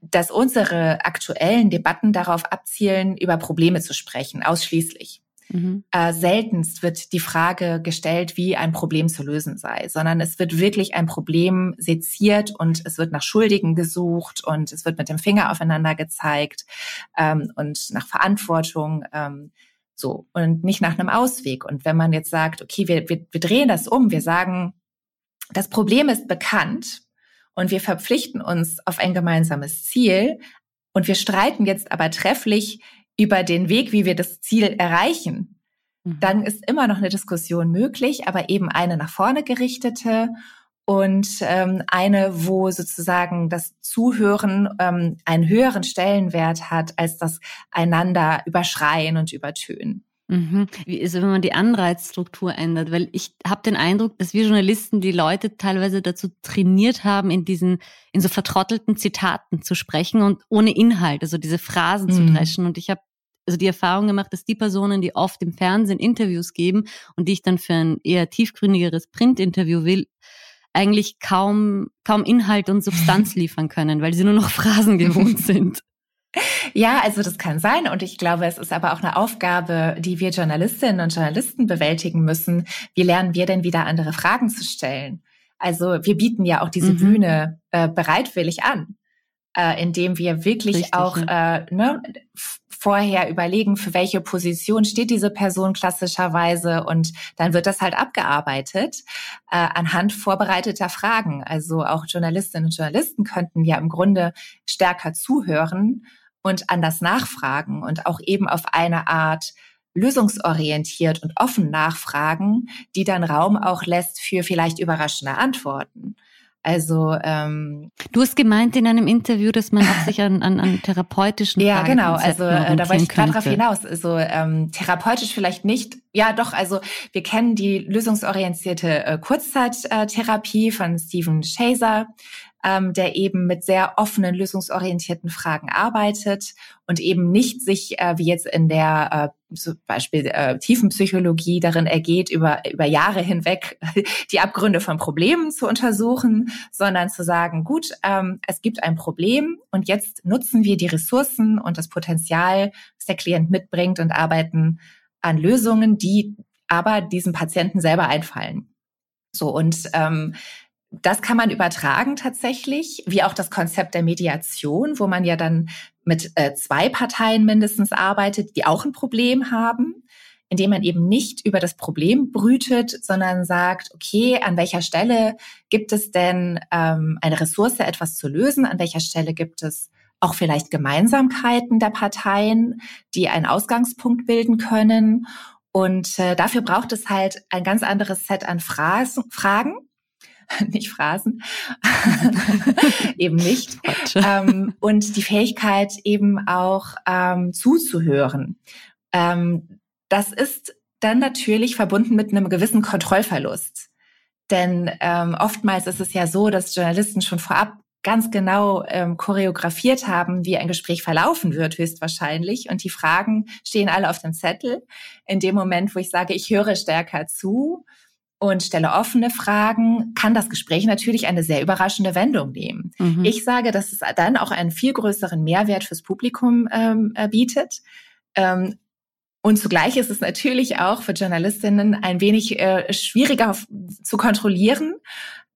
dass unsere aktuellen Debatten darauf abzielen, über Probleme zu sprechen, ausschließlich. Mhm. Äh, seltenst wird die Frage gestellt, wie ein Problem zu lösen sei, sondern es wird wirklich ein Problem seziert und es wird nach Schuldigen gesucht und es wird mit dem Finger aufeinander gezeigt ähm, und nach Verantwortung. Ähm, so und nicht nach einem Ausweg. Und wenn man jetzt sagt, okay, wir, wir, wir drehen das um, wir sagen, das Problem ist bekannt, und wir verpflichten uns auf ein gemeinsames Ziel und wir streiten jetzt aber trefflich über den Weg, wie wir das Ziel erreichen, mhm. dann ist immer noch eine Diskussion möglich, aber eben eine nach vorne gerichtete und ähm, eine, wo sozusagen das Zuhören ähm, einen höheren Stellenwert hat als das einander überschreien und übertönen. Mhm. Wie ist, wenn man die Anreizstruktur ändert? Weil ich habe den Eindruck, dass wir Journalisten die Leute teilweise dazu trainiert haben, in diesen, in so vertrottelten Zitaten zu sprechen und ohne Inhalt, also diese Phrasen mhm. zu dreschen. Und ich habe also die Erfahrung gemacht, dass die Personen, die oft im Fernsehen Interviews geben und die ich dann für ein eher tiefgründigeres Printinterview will, eigentlich kaum, kaum Inhalt und Substanz <laughs> liefern können, weil sie nur noch <laughs> Phrasen gewohnt sind. Ja, also das kann sein. Und ich glaube, es ist aber auch eine Aufgabe, die wir Journalistinnen und Journalisten bewältigen müssen. Wie lernen wir denn wieder andere Fragen zu stellen? Also wir bieten ja auch diese mhm. Bühne äh, bereitwillig an, äh, indem wir wirklich Richtig, auch ja. äh, ne, vorher überlegen, für welche Position steht diese Person klassischerweise und dann wird das halt abgearbeitet äh, anhand vorbereiteter Fragen. Also auch Journalistinnen und Journalisten könnten ja im Grunde stärker zuhören und anders nachfragen und auch eben auf eine Art lösungsorientiert und offen nachfragen, die dann Raum auch lässt für vielleicht überraschende Antworten. Also ähm, du hast gemeint in einem Interview, dass man auch sich an, an, an therapeutischen <laughs> ja genau, also äh, da wollte ich gerade drauf hinaus. Also ähm, therapeutisch vielleicht nicht. Ja, doch. Also wir kennen die lösungsorientierte äh, Kurzzeittherapie von Stephen Shazer ähm, der eben mit sehr offenen, lösungsorientierten Fragen arbeitet und eben nicht sich, äh, wie jetzt in der äh, zum Beispiel äh, Tiefenpsychologie darin ergeht, über, über Jahre hinweg <laughs> die Abgründe von Problemen zu untersuchen, sondern zu sagen, gut, ähm, es gibt ein Problem und jetzt nutzen wir die Ressourcen und das Potenzial, das der Klient mitbringt und arbeiten an Lösungen, die aber diesem Patienten selber einfallen. So und ähm, das kann man übertragen tatsächlich, wie auch das Konzept der Mediation, wo man ja dann mit äh, zwei Parteien mindestens arbeitet, die auch ein Problem haben, indem man eben nicht über das Problem brütet, sondern sagt, okay, an welcher Stelle gibt es denn ähm, eine Ressource, etwas zu lösen? An welcher Stelle gibt es auch vielleicht Gemeinsamkeiten der Parteien, die einen Ausgangspunkt bilden können? Und äh, dafür braucht es halt ein ganz anderes Set an Phrasen, Fragen <laughs> nicht Phrasen, <laughs> eben nicht. Ähm, und die Fähigkeit eben auch ähm, zuzuhören. Ähm, das ist dann natürlich verbunden mit einem gewissen Kontrollverlust. Denn ähm, oftmals ist es ja so, dass Journalisten schon vorab ganz genau ähm, choreografiert haben, wie ein Gespräch verlaufen wird, höchstwahrscheinlich. Und die Fragen stehen alle auf dem Zettel. In dem Moment, wo ich sage, ich höre stärker zu, und stelle offene Fragen, kann das Gespräch natürlich eine sehr überraschende Wendung nehmen. Mhm. Ich sage, dass es dann auch einen viel größeren Mehrwert fürs Publikum ähm, äh, bietet. Ähm, und zugleich ist es natürlich auch für Journalistinnen ein wenig äh, schwieriger zu kontrollieren.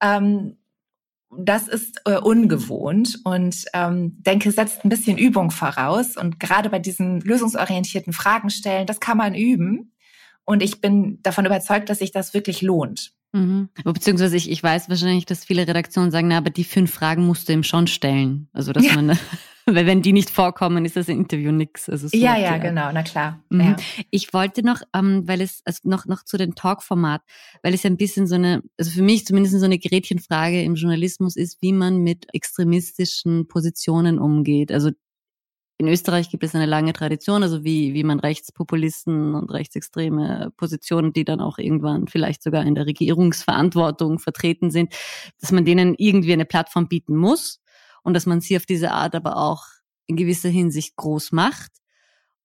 Ähm, das ist äh, ungewohnt und ähm, denke, setzt ein bisschen Übung voraus. Und gerade bei diesen lösungsorientierten Fragen stellen, das kann man üben. Und ich bin davon überzeugt, dass sich das wirklich lohnt. Mhm. Beziehungsweise ich, ich weiß wahrscheinlich, dass viele Redaktionen sagen, na, aber die fünf Fragen musst du ihm schon stellen. Also dass ja. man, <laughs> weil wenn die nicht vorkommen, ist das Interview nix. Also so ja, ja, genau, na klar. Mhm. Ja. Ich wollte noch, ähm, weil es also noch noch zu den Talk-Format, weil es ein bisschen so eine, also für mich zumindest so eine Gretchenfrage im Journalismus ist, wie man mit extremistischen Positionen umgeht. Also in Österreich gibt es eine lange Tradition, also wie, wie man Rechtspopulisten und rechtsextreme Positionen, die dann auch irgendwann vielleicht sogar in der Regierungsverantwortung vertreten sind, dass man denen irgendwie eine Plattform bieten muss und dass man sie auf diese Art aber auch in gewisser Hinsicht groß macht.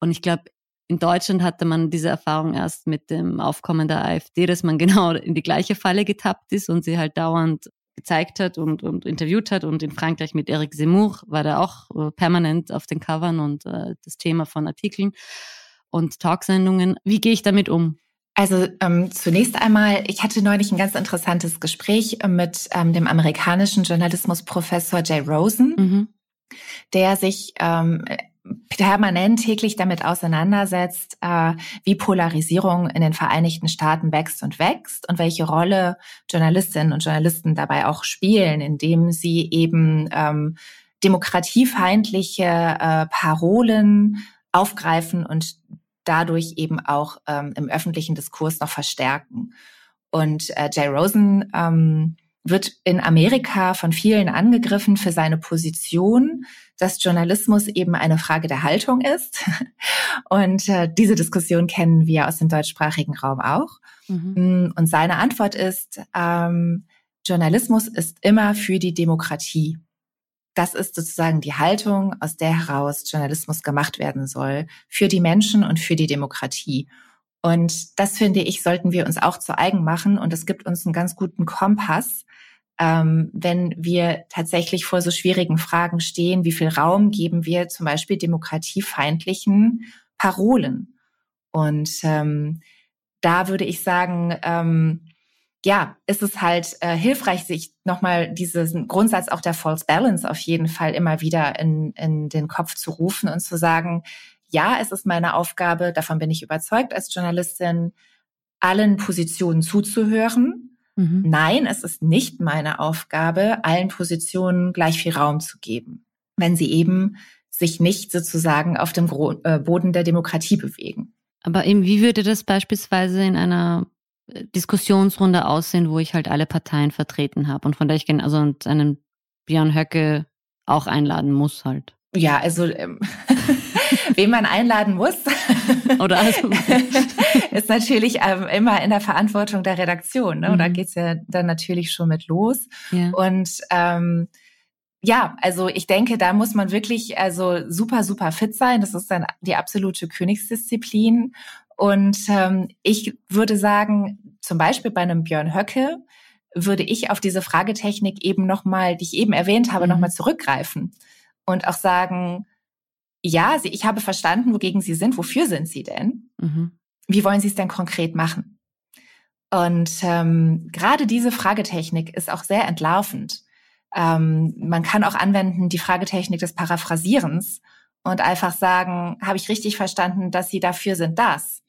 Und ich glaube, in Deutschland hatte man diese Erfahrung erst mit dem Aufkommen der AfD, dass man <laughs> genau in die gleiche Falle getappt ist und sie halt dauernd gezeigt hat und, und interviewt hat. Und in Frankreich mit Eric Zemmour war der auch äh, permanent auf den Covern und äh, das Thema von Artikeln und Talksendungen. Wie gehe ich damit um? Also ähm, zunächst einmal, ich hatte neulich ein ganz interessantes Gespräch mit ähm, dem amerikanischen Journalismusprofessor Jay Rosen, mhm. der sich ähm, permanent täglich damit auseinandersetzt, äh, wie Polarisierung in den Vereinigten Staaten wächst und wächst und welche Rolle Journalistinnen und Journalisten dabei auch spielen, indem sie eben ähm, demokratiefeindliche äh, Parolen aufgreifen und dadurch eben auch ähm, im öffentlichen Diskurs noch verstärken. Und äh, Jay Rosen ähm, wird in Amerika von vielen angegriffen für seine Position, dass Journalismus eben eine Frage der Haltung ist. <laughs> Und äh, diese Diskussion kennen wir aus dem deutschsprachigen Raum auch. Mhm. Mm, und seine Antwort ist, ähm, Journalismus ist immer für die Demokratie. Das ist sozusagen die Haltung, aus der heraus Journalismus gemacht werden soll, für die Menschen und für die Demokratie. Und das finde ich, sollten wir uns auch zu eigen machen. Und es gibt uns einen ganz guten Kompass, ähm, wenn wir tatsächlich vor so schwierigen Fragen stehen, wie viel Raum geben wir zum Beispiel demokratiefeindlichen Parolen? Und ähm, da würde ich sagen, ähm, ja, ist es halt äh, hilfreich, sich nochmal diesen Grundsatz auch der False Balance auf jeden Fall immer wieder in, in den Kopf zu rufen und zu sagen, ja, es ist meine Aufgabe, davon bin ich überzeugt als Journalistin, allen Positionen zuzuhören. Mhm. Nein, es ist nicht meine Aufgabe, allen Positionen gleich viel Raum zu geben, wenn sie eben sich nicht sozusagen auf dem äh, Boden der Demokratie bewegen. Aber eben, wie würde das beispielsweise in einer äh, Diskussionsrunde aussehen, wo ich halt alle Parteien vertreten habe und von der ich gerne, also einen Björn Höcke auch einladen muss halt? Ja, also ähm, <laughs> <laughs> wen man einladen muss, <laughs> oder also. <laughs> ist natürlich ähm, immer in der Verantwortung der Redaktion. Ne? Mhm. Da geht's ja dann natürlich schon mit los. Ja. Und ähm, ja, also ich denke, da muss man wirklich also super, super fit sein. Das ist dann die absolute Königsdisziplin. Und ähm, ich würde sagen, zum Beispiel bei einem Björn Höcke würde ich auf diese Fragetechnik eben nochmal, die ich eben erwähnt habe, mhm. nochmal zurückgreifen und auch sagen, ja, ich habe verstanden, wogegen Sie sind. Wofür sind Sie denn? Mhm. Wie wollen Sie es denn konkret machen? Und ähm, gerade diese Fragetechnik ist auch sehr entlarvend. Ähm, man kann auch anwenden die Fragetechnik des Paraphrasierens und einfach sagen, habe ich richtig verstanden, dass Sie dafür sind, das?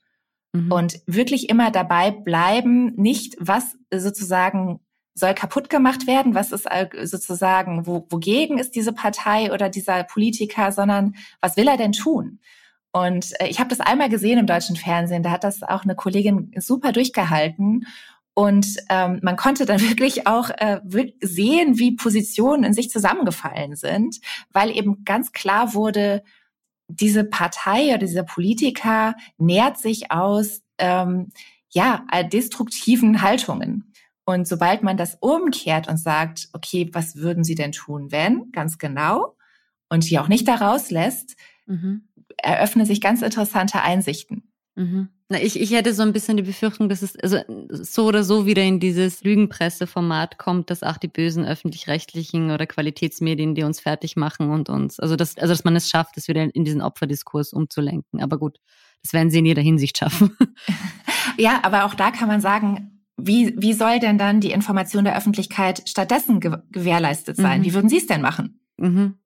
Mhm. Und wirklich immer dabei bleiben, nicht was sozusagen soll kaputt gemacht werden? Was ist sozusagen, wo, wogegen ist diese Partei oder dieser Politiker, sondern was will er denn tun? Und äh, ich habe das einmal gesehen im deutschen Fernsehen, da hat das auch eine Kollegin super durchgehalten. Und ähm, man konnte dann <laughs> wirklich auch äh, sehen, wie Positionen in sich zusammengefallen sind, weil eben ganz klar wurde, diese Partei oder dieser Politiker nährt sich aus ähm, ja destruktiven Haltungen. Und sobald man das umkehrt und sagt, okay, was würden Sie denn tun, wenn, ganz genau, und die auch nicht daraus lässt, mhm. eröffnen sich ganz interessante Einsichten. Mhm. Na, ich, ich hätte so ein bisschen die Befürchtung, dass es also so oder so wieder in dieses Lügenpresseformat kommt, dass auch die bösen öffentlich-rechtlichen oder Qualitätsmedien, die uns fertig machen und uns, also dass, also dass man es schafft, es wieder in diesen Opferdiskurs umzulenken. Aber gut, das werden sie in jeder Hinsicht schaffen. <laughs> Ja, aber auch da kann man sagen, wie, wie soll denn dann die Information der Öffentlichkeit stattdessen ge gewährleistet sein? Mhm. Wie würden Sie es denn machen? Mhm.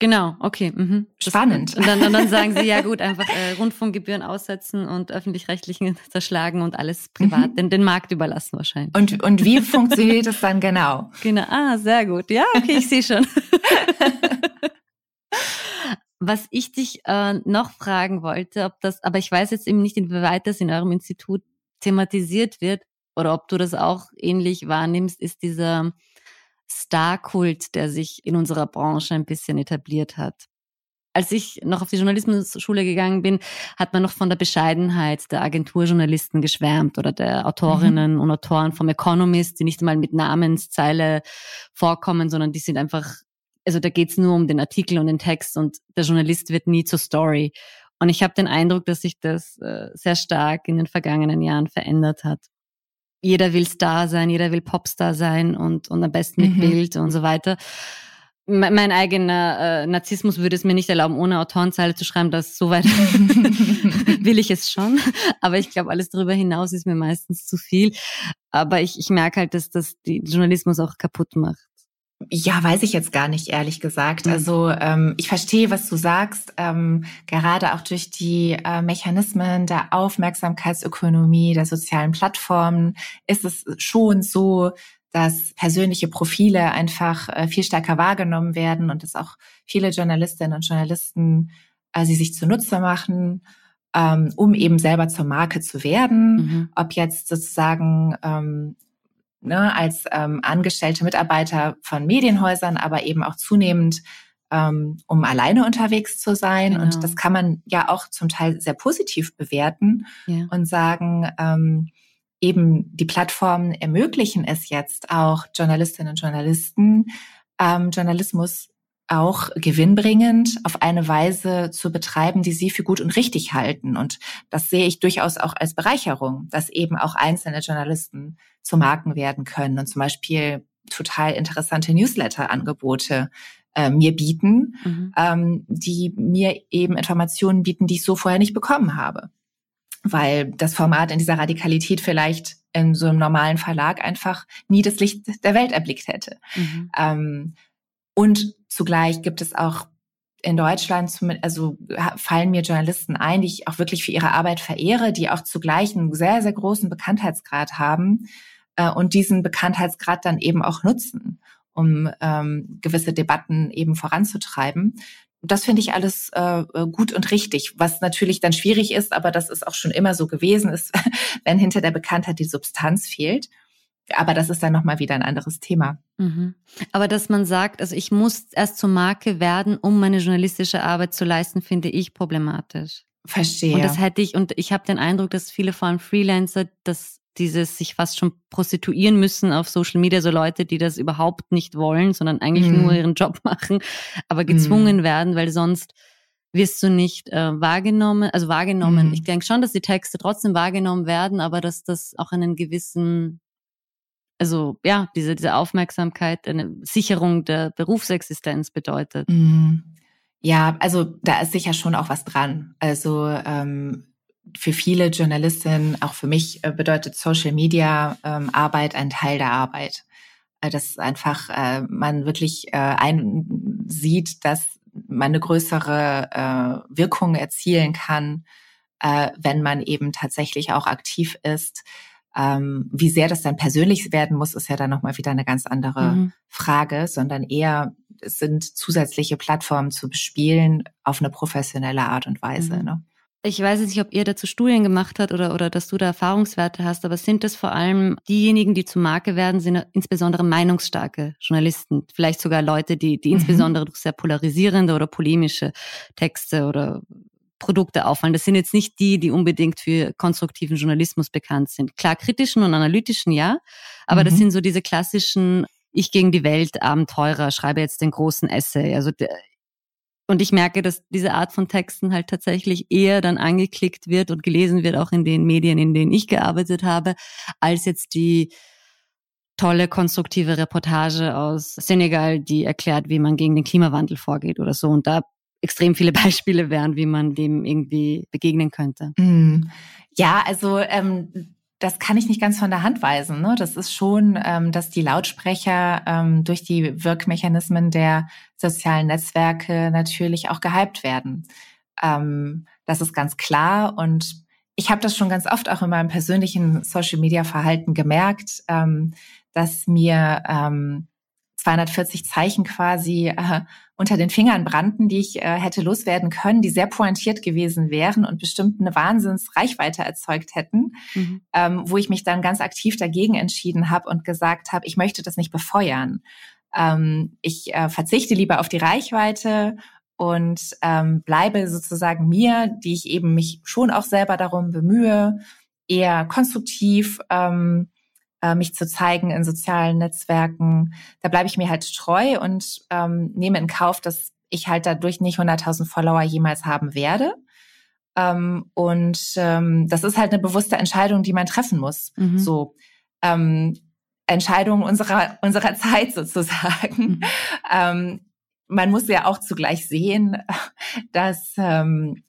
Genau, okay. Mhm. Spannend. Und dann, und dann sagen Sie, ja <laughs> gut, einfach äh, Rundfunkgebühren aussetzen und öffentlich-rechtlichen <laughs> zerschlagen und alles privat, mhm. den, den Markt überlassen wahrscheinlich. Und, und wie funktioniert das dann genau? <laughs> Genau, ah, sehr gut. Ja, okay, ich sehe schon. Was ich dich äh, noch fragen wollte, ob das, aber ich weiß jetzt eben nicht, inwieweit das in eurem Institut thematisiert wird, oder ob du das auch ähnlich wahrnimmst, ist dieser Star-Kult, der sich in unserer Branche ein bisschen etabliert hat. Als ich noch auf die Journalismusschule gegangen bin, hat man noch von der Bescheidenheit der Agenturjournalisten geschwärmt oder der Autorinnen mhm. und Autoren vom Economist, die nicht einmal mit Namenszeile vorkommen, sondern die sind einfach, also da geht's nur um den Artikel und den Text und der Journalist wird nie zur Story. Und ich habe den Eindruck, dass sich das äh, sehr stark in den vergangenen Jahren verändert hat jeder will Star sein, jeder will Popstar sein und, und am besten mit mhm. Bild und so weiter. Mein, mein eigener äh, Narzissmus würde es mir nicht erlauben, ohne Autorenzeile zu schreiben, dass so weit <laughs> will ich es schon. Aber ich glaube, alles darüber hinaus ist mir meistens zu viel. Aber ich, ich merke halt, dass das die Journalismus auch kaputt macht. Ja, weiß ich jetzt gar nicht, ehrlich gesagt. Mhm. Also ähm, ich verstehe, was du sagst. Ähm, gerade auch durch die äh, Mechanismen der Aufmerksamkeitsökonomie, der sozialen Plattformen ist es schon so, dass persönliche Profile einfach äh, viel stärker wahrgenommen werden und dass auch viele Journalistinnen und Journalisten äh, sie sich zunutze machen, ähm, um eben selber zur Marke zu werden. Mhm. Ob jetzt sozusagen ähm, ne, als ähm, angestellte Mitarbeiter von Medienhäusern, aber eben auch zunehmend, ähm, um alleine unterwegs zu sein. Genau. Und das kann man ja auch zum Teil sehr positiv bewerten ja. und sagen, ähm, eben die Plattformen ermöglichen es jetzt auch Journalistinnen und Journalisten, ähm, Journalismus auch gewinnbringend auf eine Weise zu betreiben, die sie für gut und richtig halten. Und das sehe ich durchaus auch als Bereicherung, dass eben auch einzelne Journalisten zu Marken werden können und zum Beispiel total interessante Newsletter-Angebote äh, mir bieten, mhm. ähm, die mir eben Informationen bieten, die ich so vorher nicht bekommen habe. Weil das Format in dieser Radikalität vielleicht in so einem normalen Verlag einfach nie das Licht der Welt erblickt hätte. Mhm. Ähm, und zugleich gibt es auch in Deutschland, also fallen mir Journalisten ein, die ich auch wirklich für ihre Arbeit verehre, die auch zugleich einen sehr, sehr großen Bekanntheitsgrad haben äh, und diesen Bekanntheitsgrad dann eben auch nutzen, um ähm, gewisse Debatten eben voranzutreiben. Das finde ich alles äh, gut und richtig, was natürlich dann schwierig ist, aber das ist auch schon immer so gewesen, ist, <laughs> wenn hinter der Bekanntheit die Substanz fehlt. Aber das ist dann nochmal wieder ein anderes Thema. Mhm. Aber dass man sagt, also ich muss erst zur Marke werden, um meine journalistische Arbeit zu leisten, finde ich problematisch. Verstehe. Und das hätte ich, und ich habe den Eindruck, dass viele vor allem Freelancer, dass dieses sich fast schon prostituieren müssen auf Social Media, so Leute, die das überhaupt nicht wollen, sondern eigentlich mhm. nur ihren Job <laughs> machen, aber gezwungen mhm. werden, weil sonst wirst du nicht äh, wahrgenommen, also wahrgenommen. Mhm. Ich denke schon, dass die Texte trotzdem wahrgenommen werden, aber dass das auch einen gewissen also ja, diese, diese Aufmerksamkeit eine Sicherung der Berufsexistenz bedeutet. Mhm. Ja, also da ist sicher schon auch was dran. Also ähm, für viele Journalistinnen, auch für mich, äh, bedeutet Social Media ähm, Arbeit ein Teil der Arbeit. Äh, dass einfach äh, man wirklich äh, einsieht, dass man eine größere äh, Wirkung erzielen kann, äh, wenn man eben tatsächlich auch aktiv ist ähm, wie sehr das dann persönlich werden muss, ist ja dann nochmal wieder eine ganz andere mhm. Frage, sondern eher es sind zusätzliche Plattformen zu bespielen auf eine professionelle Art und Weise. Mhm. Ne? Ich weiß nicht, ob ihr dazu Studien gemacht habt oder, oder dass du da Erfahrungswerte hast, aber sind es vor allem diejenigen, die zur Marke werden, sind insbesondere meinungsstarke Journalisten, vielleicht sogar Leute, die, die mhm. insbesondere durch sehr polarisierende oder polemische Texte oder Produkte auffallen. Das sind jetzt nicht die, die unbedingt für konstruktiven Journalismus bekannt sind. Klar, kritischen und analytischen ja, aber mhm. das sind so diese klassischen Ich gegen die Welt Abenteurer, schreibe jetzt den großen Essay. Also und ich merke, dass diese Art von Texten halt tatsächlich eher dann angeklickt wird und gelesen wird, auch in den Medien, in denen ich gearbeitet habe, als jetzt die tolle konstruktive Reportage aus Senegal, die erklärt, wie man gegen den Klimawandel vorgeht oder so. Und da extrem viele <laughs> Beispiele wären, wie man dem irgendwie begegnen könnte. Mm. Ja, also ähm, das kann ich nicht ganz von der Hand weisen. Ne? Das ist schon, ähm, dass die Lautsprecher ähm, durch die Wirkmechanismen der sozialen Netzwerke natürlich auch gehypt werden. Ähm, das ist ganz klar und ich habe das schon ganz oft auch in meinem persönlichen Social-Media-Verhalten gemerkt, ähm, dass mir ähm, 240 Zeichen quasi äh, unter den Fingern brannten, die ich äh, hätte loswerden können, die sehr pointiert gewesen wären und bestimmt eine Wahnsinnsreichweite erzeugt hätten, mhm. ähm, wo ich mich dann ganz aktiv dagegen entschieden habe und gesagt habe, ich möchte das nicht befeuern. Ähm, ich äh, verzichte lieber auf die Reichweite und ähm, bleibe sozusagen mir, die ich eben mich schon auch selber darum bemühe, eher konstruktiv ähm, äh, mich zu zeigen in sozialen Netzwerken. Da bleibe ich mir halt treu und ähm, nehme in Kauf, dass ich halt dadurch nicht 100.000 Follower jemals haben werde. Ähm, und ähm, das ist halt eine bewusste Entscheidung, die man treffen muss. Mhm. So ähm, Entscheidung unserer unserer <laughs> Zeit sozusagen. Mhm. Ähm, man muss ja auch zugleich sehen, dass ähm,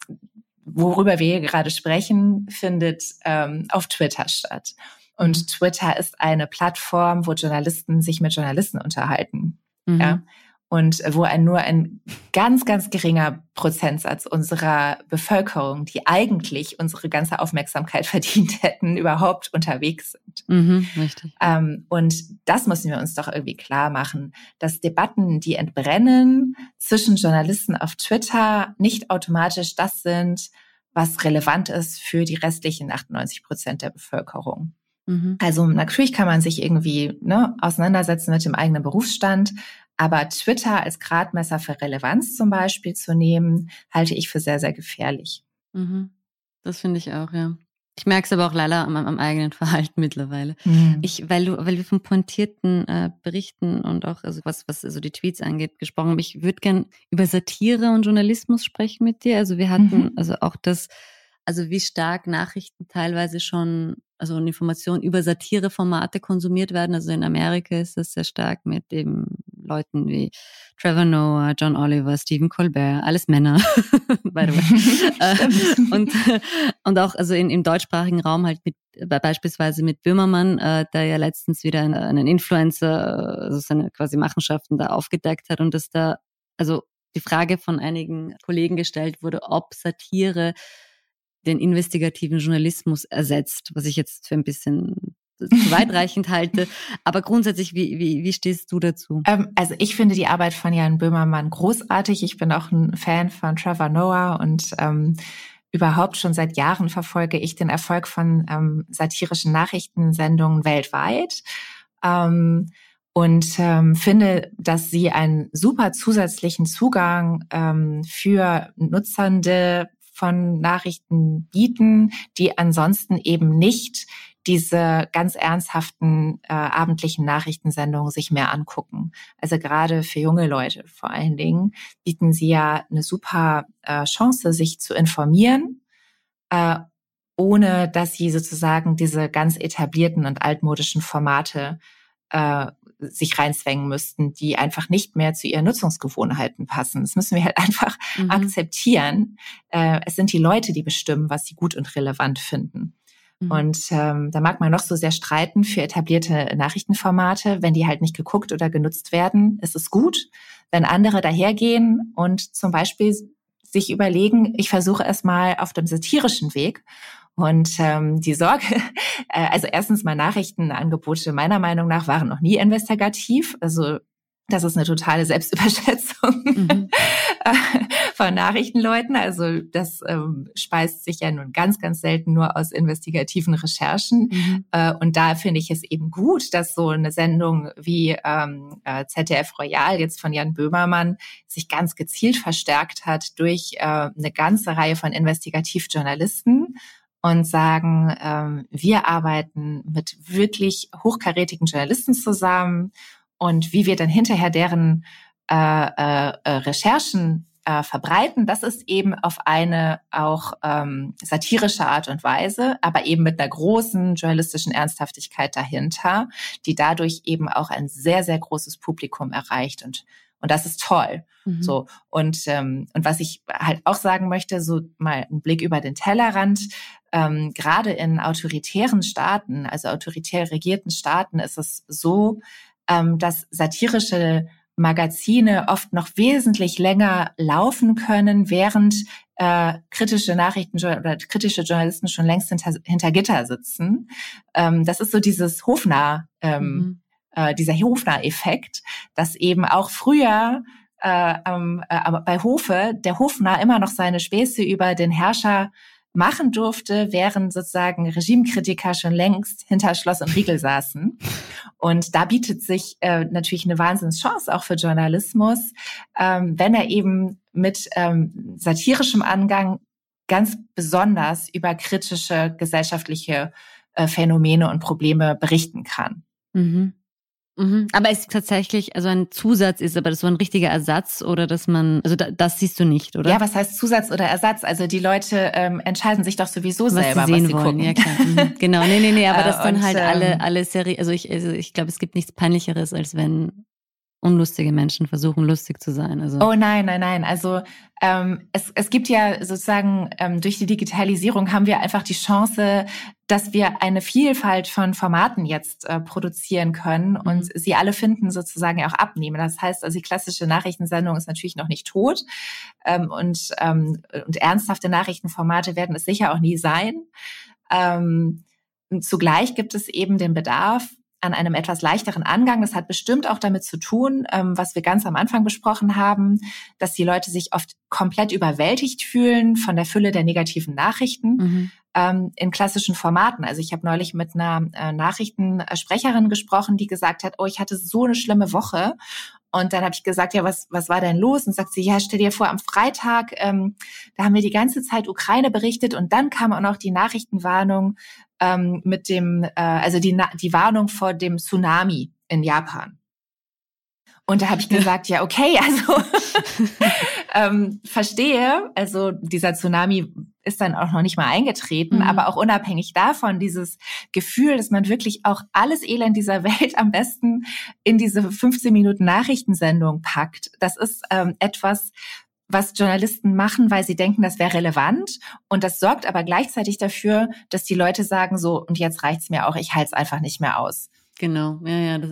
worüber wir hier gerade sprechen, findet ähm, auf Twitter statt. Und. Twitter ist eine Plattform, wo Journalisten sich mit Journalisten unterhalten. Mhm. Ja. Und wo ein, nur ein ganz, ganz geringer Prozentsatz unserer Bevölkerung, die eigentlich unsere ganze Aufmerksamkeit <laughs> verdient hätten, überhaupt unterwegs sind. Mhm, richtig. Ähm, und das müssen wir uns doch irgendwie klar machen, dass Debatten, die entbrennen zwischen Journalisten auf Twitter, nicht automatisch das sind, was relevant ist für die restlichen 98 Prozent der Bevölkerung. Mhm. Also natürlich kann man sich irgendwie ne, auseinandersetzen mit dem eigenen Berufsstand, aber Twitter als Gradmesser für Relevanz zum Beispiel zu nehmen, halte ich für sehr, sehr gefährlich. Mhm. Das finde ich auch, ja. Ich merke es aber auch leider am, am eigenen <laughs> Verhalten mittlerweile. Mhm. Ich, weil du, weil wir von pointierten äh, Berichten und auch also was, was also die Tweets angeht, gesprochen haben. Ich würde gern über Satire und Journalismus sprechen mit dir. Also wir hatten mhm. also auch das, also wie stark Nachrichten teilweise schon also Informationen über Satireformate konsumiert werden. Also in Amerika ist das sehr stark mit eben Leuten wie Trevor Noah, John Oliver, Stephen Colbert, alles Männer, <laughs> by the way. <laughs> Äh, und, und auch also in, im deutschsprachigen Raum halt mit beispielsweise mit Böhmermann, äh, der ja letztens wieder einen, einen Influencer, also seine quasi Machenschaften da aufgedeckt hat und dass da, also die Frage von einigen Kollegen gestellt wurde, ob Satire den investigativen Journalismus ersetzt, was ich jetzt für ein bisschen zu weitreichend halte. <laughs> Aber grundsätzlich, wie, wie, wie stehst du dazu? Ähm, also ich finde die Arbeit von Jan Böhmermann großartig. Ich bin auch ein Fan von Trevor Noah und ähm, überhaupt schon seit Jahren verfolge ich den Erfolg von ähm, satirischen Nachrichtensendungen weltweit. Ähm, und ähm, finde, dass sie einen super zusätzlichen Zugang ähm, für Nutzernde von Nachrichten bieten, die ansonsten eben nicht diese ganz ernsthaften äh, abendlichen Nachrichtensendungen sich mehr angucken. Also gerade für junge Leute vor allen Dingen bieten sie ja eine super äh, Chance, sich zu informieren, äh, ohne dass sie sozusagen diese ganz etablierten und altmodischen Formate äh, sich reinzwängen müssten, die einfach nicht mehr zu ihren Nutzungsgewohnheiten passen. Das müssen wir halt <laughs> einfach mhm. akzeptieren. Äh, es sind die Leute, die bestimmen, was sie gut und relevant finden. Mhm. Und ähm, da mag man noch so sehr streiten für etablierte Nachrichtenformate. Wenn die halt nicht geguckt oder genutzt werden, ist es gut. Wenn andere dahergehen und zum Beispiel sich überlegen, ich versuche es mal auf dem satirischen Weg und ähm, die Sorge, <laughs> äh, also erstens mal Nachrichtenangebote meiner Meinung nach waren noch nie investigativ. Also das ist eine totale Selbstüberschätzung mhm. <laughs> von Nachrichtenleuten. Also das ähm, speist sich ja nun ganz, ganz selten nur aus investigativen Recherchen. Mhm. Äh, und da finde ich es eben gut, dass so eine Sendung wie ähm, äh, ZDF Royal jetzt von Jan Böhmermann sich ganz gezielt verstärkt hat durch äh, eine ganze Reihe von Investigativjournalisten und sagen, ähm, wir arbeiten mit wirklich hochkarätigen Journalisten zusammen und wie wir dann hinterher deren äh, äh, äh, Recherchen äh, verbreiten, das ist eben auf eine auch ähm, satirische Art und Weise, aber eben mit einer großen journalistischen Ernsthaftigkeit dahinter, die dadurch eben auch ein sehr, sehr großes Publikum erreicht und und das ist toll. Mhm. So und ähm, und was ich halt auch sagen möchte, so mal ein Blick über den Tellerrand. Ähm, Gerade in autoritären Staaten, also autoritär regierten Staaten, ist es so, ähm, dass satirische Magazine oft noch wesentlich länger laufen können, während äh, kritische Nachrichten oder kritische Journalisten schon längst hinter, hinter Gitter sitzen. Ähm, das ist so dieses Hofnah, ähm, mhm. Äh, dieser Hofnah-Effekt, dass eben auch früher äh, äh, bei Hofe der Hofnah immer noch seine Späße über den Herrscher machen durfte, während sozusagen Regimekritiker schon längst hinter Schloss und Riegel saßen. Und da bietet sich äh, natürlich eine Wahnsinnschance auch für Journalismus, ähm, wenn er eben mit ähm, satirischem Angang ganz besonders über kritische gesellschaftliche äh, Phänomene und Probleme berichten kann. Mhm. Mhm. Aber es ist tatsächlich, also ein Zusatz ist, aber das so ein richtiger Ersatz oder dass man, also da, das siehst du nicht, oder? Ja, was heißt Zusatz oder Ersatz? Also die Leute ähm, entscheiden sich doch sowieso was selber, sie sehen was sie wollen. gucken. Ja, klar. Mhm. Genau, nee, nee, nee, <laughs> aber das dann halt alle, ähm, alle Serie, also ich, also ich glaube, es gibt nichts peinlicheres, als wenn unlustige Menschen versuchen, lustig zu sein. Also oh nein, nein, nein. Also ähm, es, es gibt ja sozusagen ähm, durch die Digitalisierung haben wir einfach die Chance, dass wir eine Vielfalt von Formaten jetzt äh, produzieren können und mhm. sie alle finden sozusagen auch abnehmen. Das heißt, also die klassische Nachrichtensendung ist natürlich noch nicht tot ähm, und, ähm, und ernsthafte Nachrichtenformate werden es sicher auch nie sein. Ähm, zugleich gibt es eben den Bedarf, an einem etwas leichteren Angang. Das hat bestimmt auch damit zu tun, ähm, was wir ganz am Anfang besprochen haben, dass die Leute sich oft komplett überwältigt fühlen von der Fülle der negativen Nachrichten. Mhm. Ähm, in klassischen Formaten. Also ich habe neulich mit einer äh, Nachrichtensprecherin gesprochen, die gesagt hat, oh, ich hatte so eine schlimme Woche und dann habe ich gesagt, ja, was, was war denn los? Und sagt sie, ja, stell dir vor, am Freitag, ähm, da haben wir die ganze Zeit Ukraine berichtet und dann kam auch noch die Nachrichtenwarnung ähm, mit dem, äh, also die, die Warnung vor dem Tsunami in Japan. Und da habe ich gesagt, ja, okay, <laughs> also <laughs> ähm, verstehe, also dieser Tsunami ist dann auch noch nicht mal eingetreten, mhm. aber auch unabhängig davon, dieses Gefühl, dass man wirklich auch alles Elend dieser <laughs> Welt am besten in diese 15 Minuten Nachrichtensendung packt. Das ist ähm, etwas, was Journalisten machen, weil sie denken, das wäre relevant. Und das sorgt aber gleichzeitig dafür, dass die Leute sagen so, und jetzt reicht's mir auch, ich halte es einfach nicht mehr aus. Genau, ja, ja, das,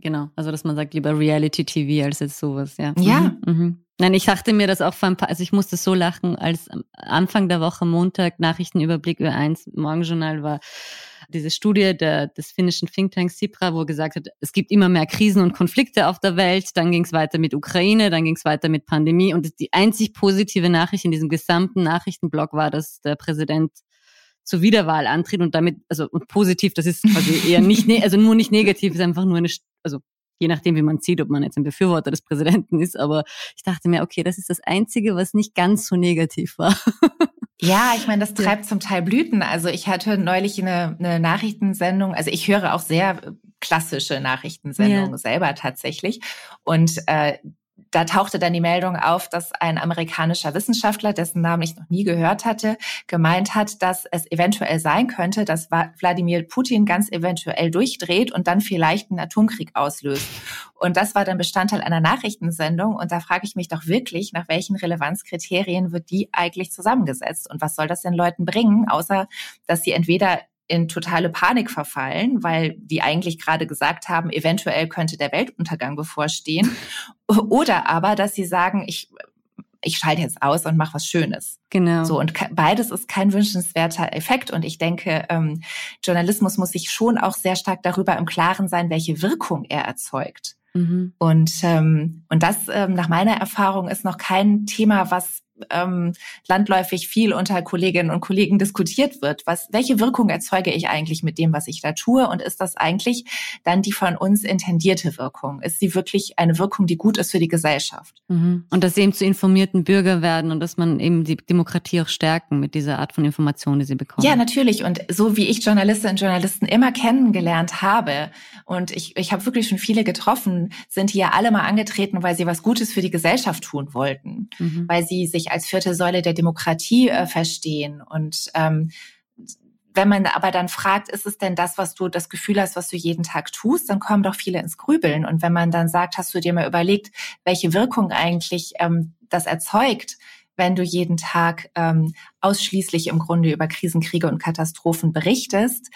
genau. Also, dass man sagt, lieber Reality TV als jetzt sowas, ja. Ja. Mhm, mhm. Nein, ich dachte mir das auch vor ein paar, also ich musste so lachen, als Anfang der Woche Montag Nachrichtenüberblick Ö1 Morgenjournal war diese Studie der, des finnischen Thinktanks CIPRA, wo gesagt hat, es gibt immer mehr Krisen und Konflikte auf der Welt, dann ging es weiter mit Ukraine, dann ging es weiter mit Pandemie und die einzig positive Nachricht in diesem gesamten Nachrichtenblock war, dass der Präsident zur Wiederwahl antritt und damit, also und positiv, das ist quasi eher nicht, ne, also nur nicht negativ, ist einfach nur eine, also je nachdem, wie man sieht, ob man jetzt ein Befürworter des Präsidenten ist, aber ich dachte mir, okay, das ist das Einzige, was nicht ganz so negativ war. <laughs> Ja, ich meine, das treibt zum Teil Blüten. Also ich hatte neulich eine, eine Nachrichtensendung, also ich höre auch sehr klassische Nachrichtensendungen ja. selber tatsächlich. Und äh, da tauchte dann die Meldung auf, dass ein amerikanischer Wissenschaftler, dessen Namen ich noch nie gehört hatte, gemeint hat, dass es eventuell sein könnte, dass Wladimir Putin ganz eventuell durchdreht und dann vielleicht einen Atomkrieg auslöst. Und das war dann Bestandteil einer Nachrichtensendung. Und da frage ich mich doch wirklich, nach welchen Relevanzkriterien wird die eigentlich zusammengesetzt? Und was soll das den Leuten bringen, außer dass sie entweder in totale Panik verfallen, weil die eigentlich gerade gesagt haben, eventuell könnte der Weltuntergang bevorstehen. <laughs> Oder aber, dass sie sagen, ich, ich schalte jetzt aus und mache was Schönes. Genau. So und beides ist kein wünschenswerter Effekt. Und ich denke, ähm, Journalismus muss sich schon auch sehr stark darüber im Klaren sein, welche Wirkung er erzeugt. Mhm. Und ähm, und das ähm, nach meiner Erfahrung ist noch kein Thema, was ähm, landläufig viel unter Kolleginnen und Kollegen diskutiert wird. Was, welche Wirkung erzeuge ich eigentlich mit dem, was ich da tue? Und ist das eigentlich dann die von uns intendierte Wirkung? Ist sie wirklich eine Wirkung, die gut ist für die Gesellschaft? Mhm. Und dass sie eben zu informierten Bürger werden und dass man eben die Demokratie auch stärken mit dieser Art von Information, die sie bekommen. Ja, natürlich. Und so wie ich Journalistinnen und Journalisten immer kennengelernt habe, und ich, ich habe wirklich schon viele getroffen, sind ja alle mal angetreten, weil sie was Gutes für die Gesellschaft tun wollten, mhm. weil sie sich als vierte Säule der Demokratie äh, verstehen. Und ähm, wenn man aber dann fragt, ist es denn das, was du das Gefühl hast, was du jeden Tag tust, dann kommen doch viele ins Grübeln. Und wenn man dann sagt, hast du dir mal überlegt, welche Wirkung eigentlich ähm, das erzeugt, wenn du jeden Tag ähm, ausschließlich im Grunde über Krisenkriege und Katastrophen berichtest,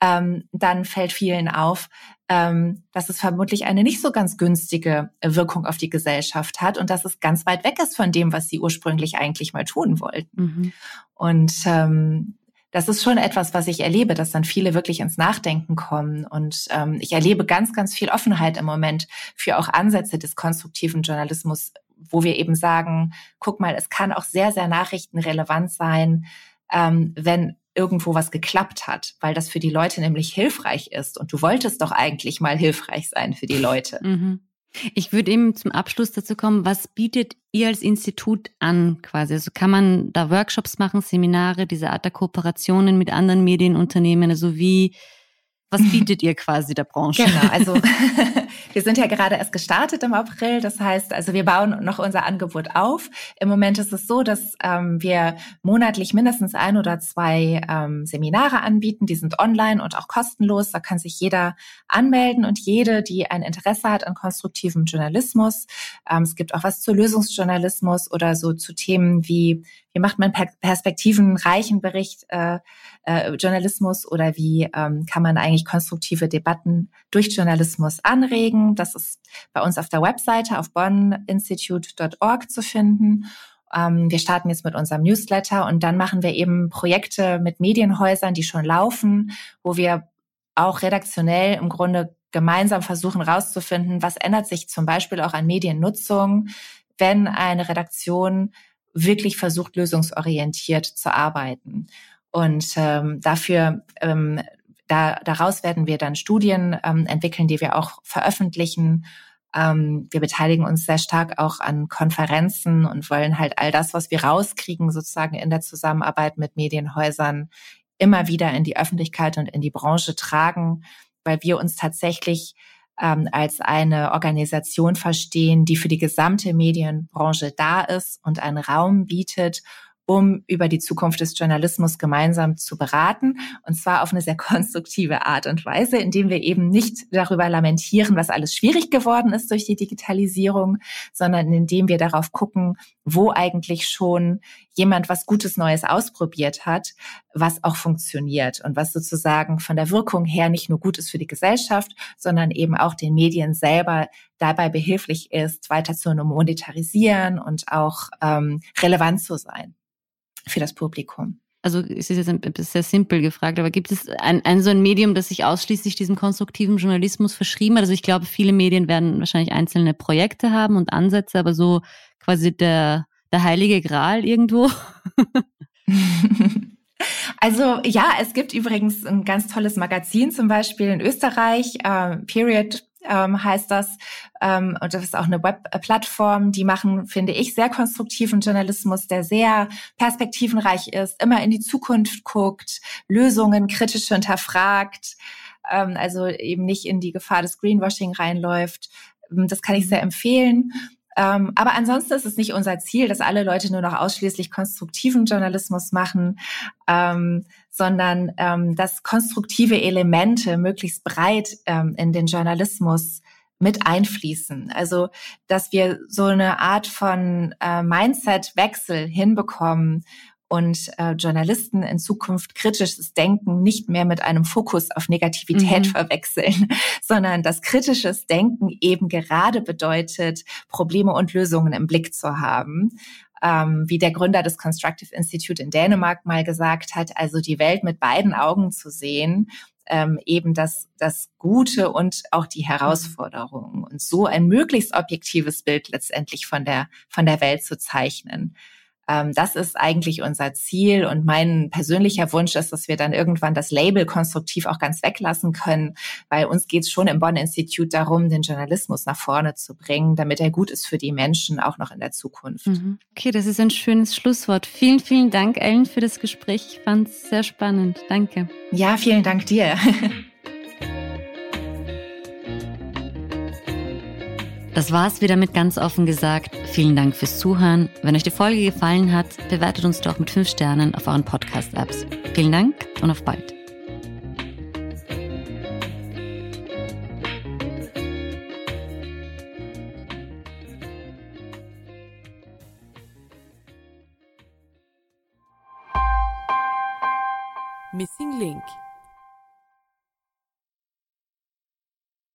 ähm, dann fällt vielen auf, ähm, dass es vermutlich eine nicht so ganz günstige Wirkung auf die Gesellschaft hat und dass es ganz weit weg ist von dem, was sie ursprünglich eigentlich mal tun wollten. Mhm. Und ähm, das ist schon etwas, was ich erlebe, dass dann viele wirklich ins Nachdenken kommen. Und ähm, ich erlebe ganz, ganz viel Offenheit im Moment für auch Ansätze des konstruktiven Journalismus, wo wir eben sagen, guck mal, es kann auch sehr, sehr nachrichtenrelevant sein, ähm, wenn irgendwo was geklappt hat, weil das für die Leute nämlich hilfreich ist. Und du wolltest doch eigentlich mal hilfreich sein für die Leute. <laughs> Mhm. Ich würde eben zum Abschluss dazu kommen, was bietet ihr als Institut an quasi? Also kann man da Workshops machen, Seminare, diese Art der Kooperationen mit anderen Medienunternehmen, also wie was bietet ihr quasi der Branche? Genau, also <laughs> wir sind ja gerade erst gestartet im April. Das heißt, also wir bauen noch unser Angebot auf. Im Moment ist es so, dass ähm, wir monatlich mindestens ein oder zwei ähm, Seminare anbieten. Die sind online und auch kostenlos. Da kann sich jeder anmelden und jede, die ein Interesse hat an konstruktivem Journalismus. Ähm, es gibt auch was zu Lösungsjournalismus oder so zu Themen wie wie macht man perspektivenreichen Bericht äh, äh, Journalismus oder wie ähm, kann man eigentlich konstruktive Debatten durch Journalismus anregen. Das ist bei uns auf der Webseite auf bonninstitute.org zu finden. Ähm, wir starten jetzt mit unserem Newsletter und dann machen wir eben Projekte mit Medienhäusern, die schon laufen, wo wir auch redaktionell im Grunde gemeinsam versuchen herauszufinden, was ändert sich zum Beispiel auch an Mediennutzung, wenn eine Redaktion wirklich versucht, lösungsorientiert zu arbeiten. Und ähm, dafür, ähm, da, daraus werden wir dann Studien ähm, entwickeln, die wir auch veröffentlichen. Ähm, wir beteiligen uns sehr stark auch an Konferenzen und wollen halt all das, was wir rauskriegen, sozusagen in der Zusammenarbeit mit Medienhäusern, immer wieder in die Öffentlichkeit und in die Branche tragen, weil wir uns tatsächlich ähm, als eine Organisation verstehen, die für die gesamte Medienbranche da ist und einen Raum bietet, um über die Zukunft des Journalismus gemeinsam zu beraten. Und zwar auf eine sehr konstruktive Art und Weise, indem wir eben nicht darüber lamentieren, was alles schwierig geworden ist durch die Digitalisierung, sondern indem wir darauf gucken, wo eigentlich schon jemand was Gutes Neues ausprobiert hat, was auch funktioniert und was sozusagen von der Wirkung her nicht nur gut ist für die Gesellschaft, sondern eben auch den Medien selber dabei behilflich ist, weiter zu monetarisieren und auch ähm, relevant zu sein für das Publikum. Also es ist jetzt ein bisschen sehr simpel gefragt, aber gibt es ein, ein so ein Medium, das sich ausschließlich diesem konstruktiven Journalismus verschrieben hat? Also ich glaube, viele Medien werden wahrscheinlich einzelne Projekte haben und Ansätze, aber so quasi der, der heilige Gral irgendwo. <laughs> Also ja, es gibt übrigens ein ganz tolles Magazin, zum Beispiel in Österreich, äh, Period ähm, heißt das. Ähm, und das ist auch eine Webplattform. Die machen, finde ich, sehr konstruktiven Journalismus, der sehr perspektivenreich ist, immer in die Zukunft guckt, Lösungen kritisch hinterfragt, ähm, also eben nicht in die Gefahr des Greenwashing reinläuft. Ähm, das kann ich sehr empfehlen. Ähm, aber ansonsten ist es nicht unser Ziel, dass alle Leute nur noch ausschließlich konstruktiven Journalismus machen, ähm, sondern ähm, dass konstruktive Elemente möglichst breit ähm, in den Journalismus mit einfließen. Also, dass wir so eine Art von äh, Mindset-Wechsel hinbekommen, und äh, Journalisten in Zukunft kritisches Denken nicht mehr mit einem Fokus auf Negativität mhm. verwechseln, <laughs> sondern dass kritisches Denken eben gerade bedeutet, Probleme und Lösungen im Blick zu haben. Ähm, wie der Gründer des Constructive Institute in Dänemark mal gesagt hat, also die Welt mit beiden Augen zu sehen, ähm, eben das, das Gute und auch die Herausforderungen und so ein möglichst objektives Bild letztendlich von der, von der Welt zu zeichnen. Ähm, das ist eigentlich unser Ziel und mein persönlicher Wunsch ist, dass wir dann irgendwann das Label konstruktiv auch ganz weglassen können, weil uns geht es schon im Bonn-Institut darum, den Journalismus nach vorne zu bringen, damit er gut ist für die Menschen auch noch in der Zukunft. Mhm. Okay, das ist ein schönes Schlusswort. Vielen, vielen Dank, Ellen, für das Gespräch. Ich fand es sehr spannend. Danke. Ja, vielen Dank dir. <laughs> Das war's wieder mit ganz offen gesagt. Vielen Dank fürs Zuhören. Wenn euch die Folge gefallen hat, bewertet uns doch mit 5 Sternen auf euren Podcast-Apps. Vielen Dank und auf bald. Missing Link